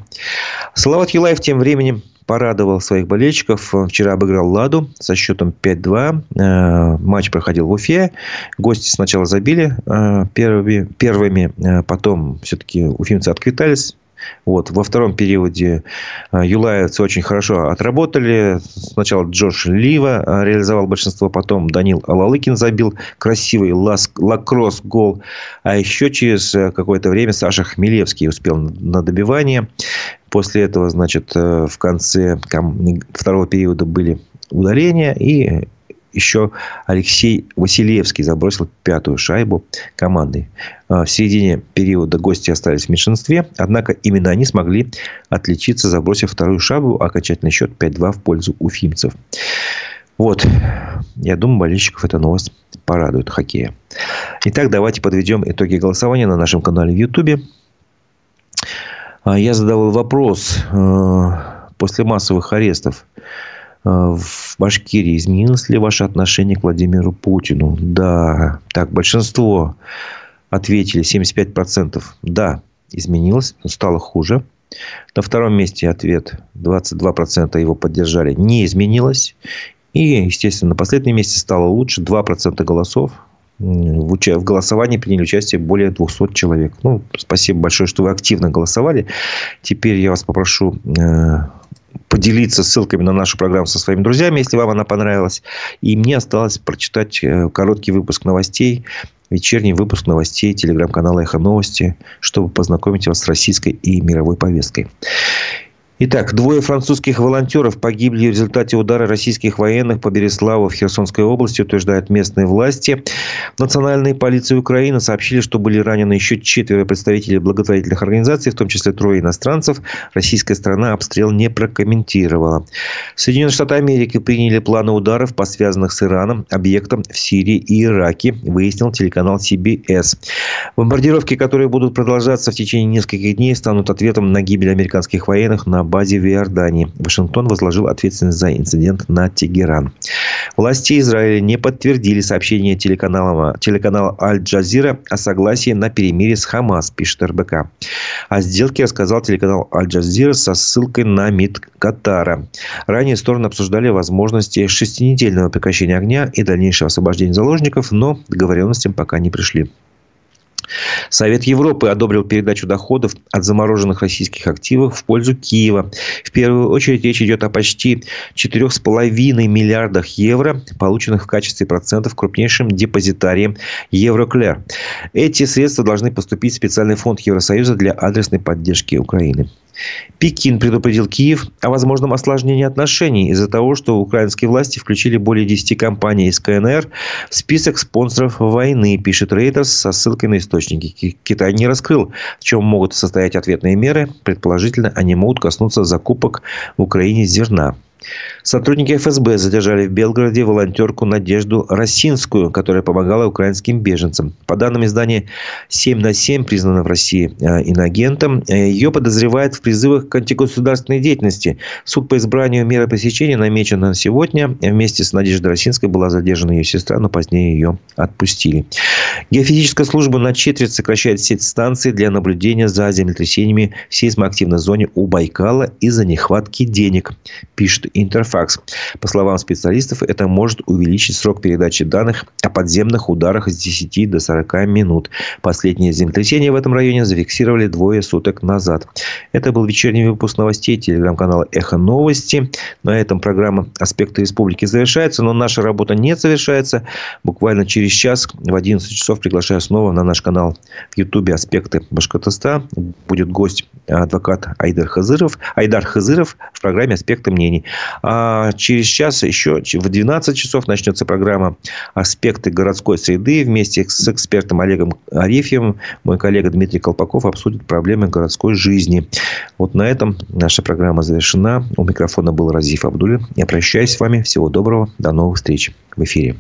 Салават Юлаев тем временем порадовал своих болельщиков. Вчера обыграл «Ладу» со счетом 5-2. Э, матч проходил в Уфе. Гости сначала забили э, первыми, первыми э, потом все-таки уфимцы отквитались вот. Во втором периоде э, юлаевцы очень хорошо отработали. Сначала Джош Лива э, реализовал большинство, потом Данил Алалыкин забил красивый лакросс гол. А еще через э, какое-то время Саша Хмелевский успел на добивание. После этого, значит, в конце второго периода были удаления. И еще Алексей Василевский забросил пятую шайбу команды. А, в середине периода гости остались в меньшинстве, однако именно они смогли отличиться, забросив вторую шайбу, окончательный счет 5-2 в пользу уфимцев. Вот. Я думаю, болельщиков эта новость порадует хоккея. Итак, давайте подведем итоги голосования на нашем канале в Ютубе. А, я задавал вопрос а, после массовых арестов Э, в Башкирии изменилось ли ваше отношение к Владимиру Путину? Да. Так, большинство ответили, 75%. Да, изменилось, стало хуже. На втором месте ответ 22% его поддержали, не изменилось. И, естественно, на последнем месте стало лучше, 2% голосов. В, в голосовании приняли участие более 200 человек. Ну, спасибо большое, что вы активно голосовали. Теперь я вас попрошу э, поделиться ссылками на нашу программу со своими друзьями, если вам она понравилась. И мне осталось прочитать э, короткий выпуск новостей, вечерний выпуск новостей телеграм-канала «Эхо новости», чтобы познакомить вас с российской и мировой повесткой. Итак, двое французских волонтеров погибли в результате удара российских военных по Береславу в Херсонской области, утверждают местные власти. Национальные полиции Украины сообщили, что были ранены еще четверо представителей благотворительных организаций, в том числе трое иностранцев. Российская страна обстрел не прокомментировала. Соединенные Штаты Америки приняли планы ударов по связанных с Ираном объектам в Сирии и Ираке, выяснил телеканал CBS. Бомбардировки, которые будут продолжаться в течение нескольких дней, станут ответом на гибель американских военных на базе в Иордании. Вашингтон возложил ответственность за инцидент на Тегеран. Власти Израиля не подтвердили сообщение телеканала, телеканала Аль-Джазира о согласии на перемирие с Хамас, пишет РБК. О сделке рассказал телеканал Аль-Джазира со ссылкой на МИД Катара. Ранее стороны обсуждали возможности шестинедельного прекращения огня и дальнейшего освобождения заложников, но договоренностям пока не пришли. Совет Европы одобрил передачу доходов от замороженных российских активов в пользу Киева. В первую очередь речь идет о почти 4,5 миллиардах евро, полученных в качестве процентов крупнейшим депозитарием Евроклер. Эти средства должны поступить в специальный фонд Евросоюза для адресной поддержки Украины. Пекин предупредил Киев о возможном осложнении отношений из-за того, что украинские власти включили более 10 компаний из КНР в список спонсоров войны, пишет Рейтерс со ссылкой на источники. Китай не раскрыл, в чем могут состоять ответные меры. Предположительно, они могут коснуться закупок в Украине зерна. Сотрудники ФСБ задержали в Белгороде волонтерку Надежду Росинскую, которая помогала украинским беженцам. По данным издания 7 на 7, признана в России э, инагентом, э, ее подозревают в призывах к антигосударственной деятельности. Суд по избранию меры пресечения намечен на сегодня. Вместе с Надеждой Росинской была задержана ее сестра, но позднее ее отпустили. Геофизическая служба на четверть сокращает сеть станций для наблюдения за землетрясениями в сейсмоактивной зоне у Байкала из-за нехватки денег, Интерфакс. По словам специалистов, это может увеличить срок передачи данных о подземных ударах с 10 до 40 минут. Последнее землетрясение в этом районе зафиксировали двое суток назад. Это был вечерний выпуск новостей телеграм-канала «Эхо новости». На этом программа «Аспекты республики» завершается, но наша работа не завершается. Буквально через час в 11 часов приглашаю снова на наш канал в Ютубе «Аспекты Башкортостана». Будет гость адвокат Айдар Хазыров, Айдар Хазыров в программе «Аспекты мнений». А через час еще в 12 часов начнется программа «Аспекты городской среды». Вместе с экспертом Олегом Арефьевым мой коллега Дмитрий Колпаков обсудит проблемы городской жизни. Вот на этом наша программа завершена. У микрофона был Разиф Абдулин. Я прощаюсь с вами. Всего доброго. До новых встреч в эфире.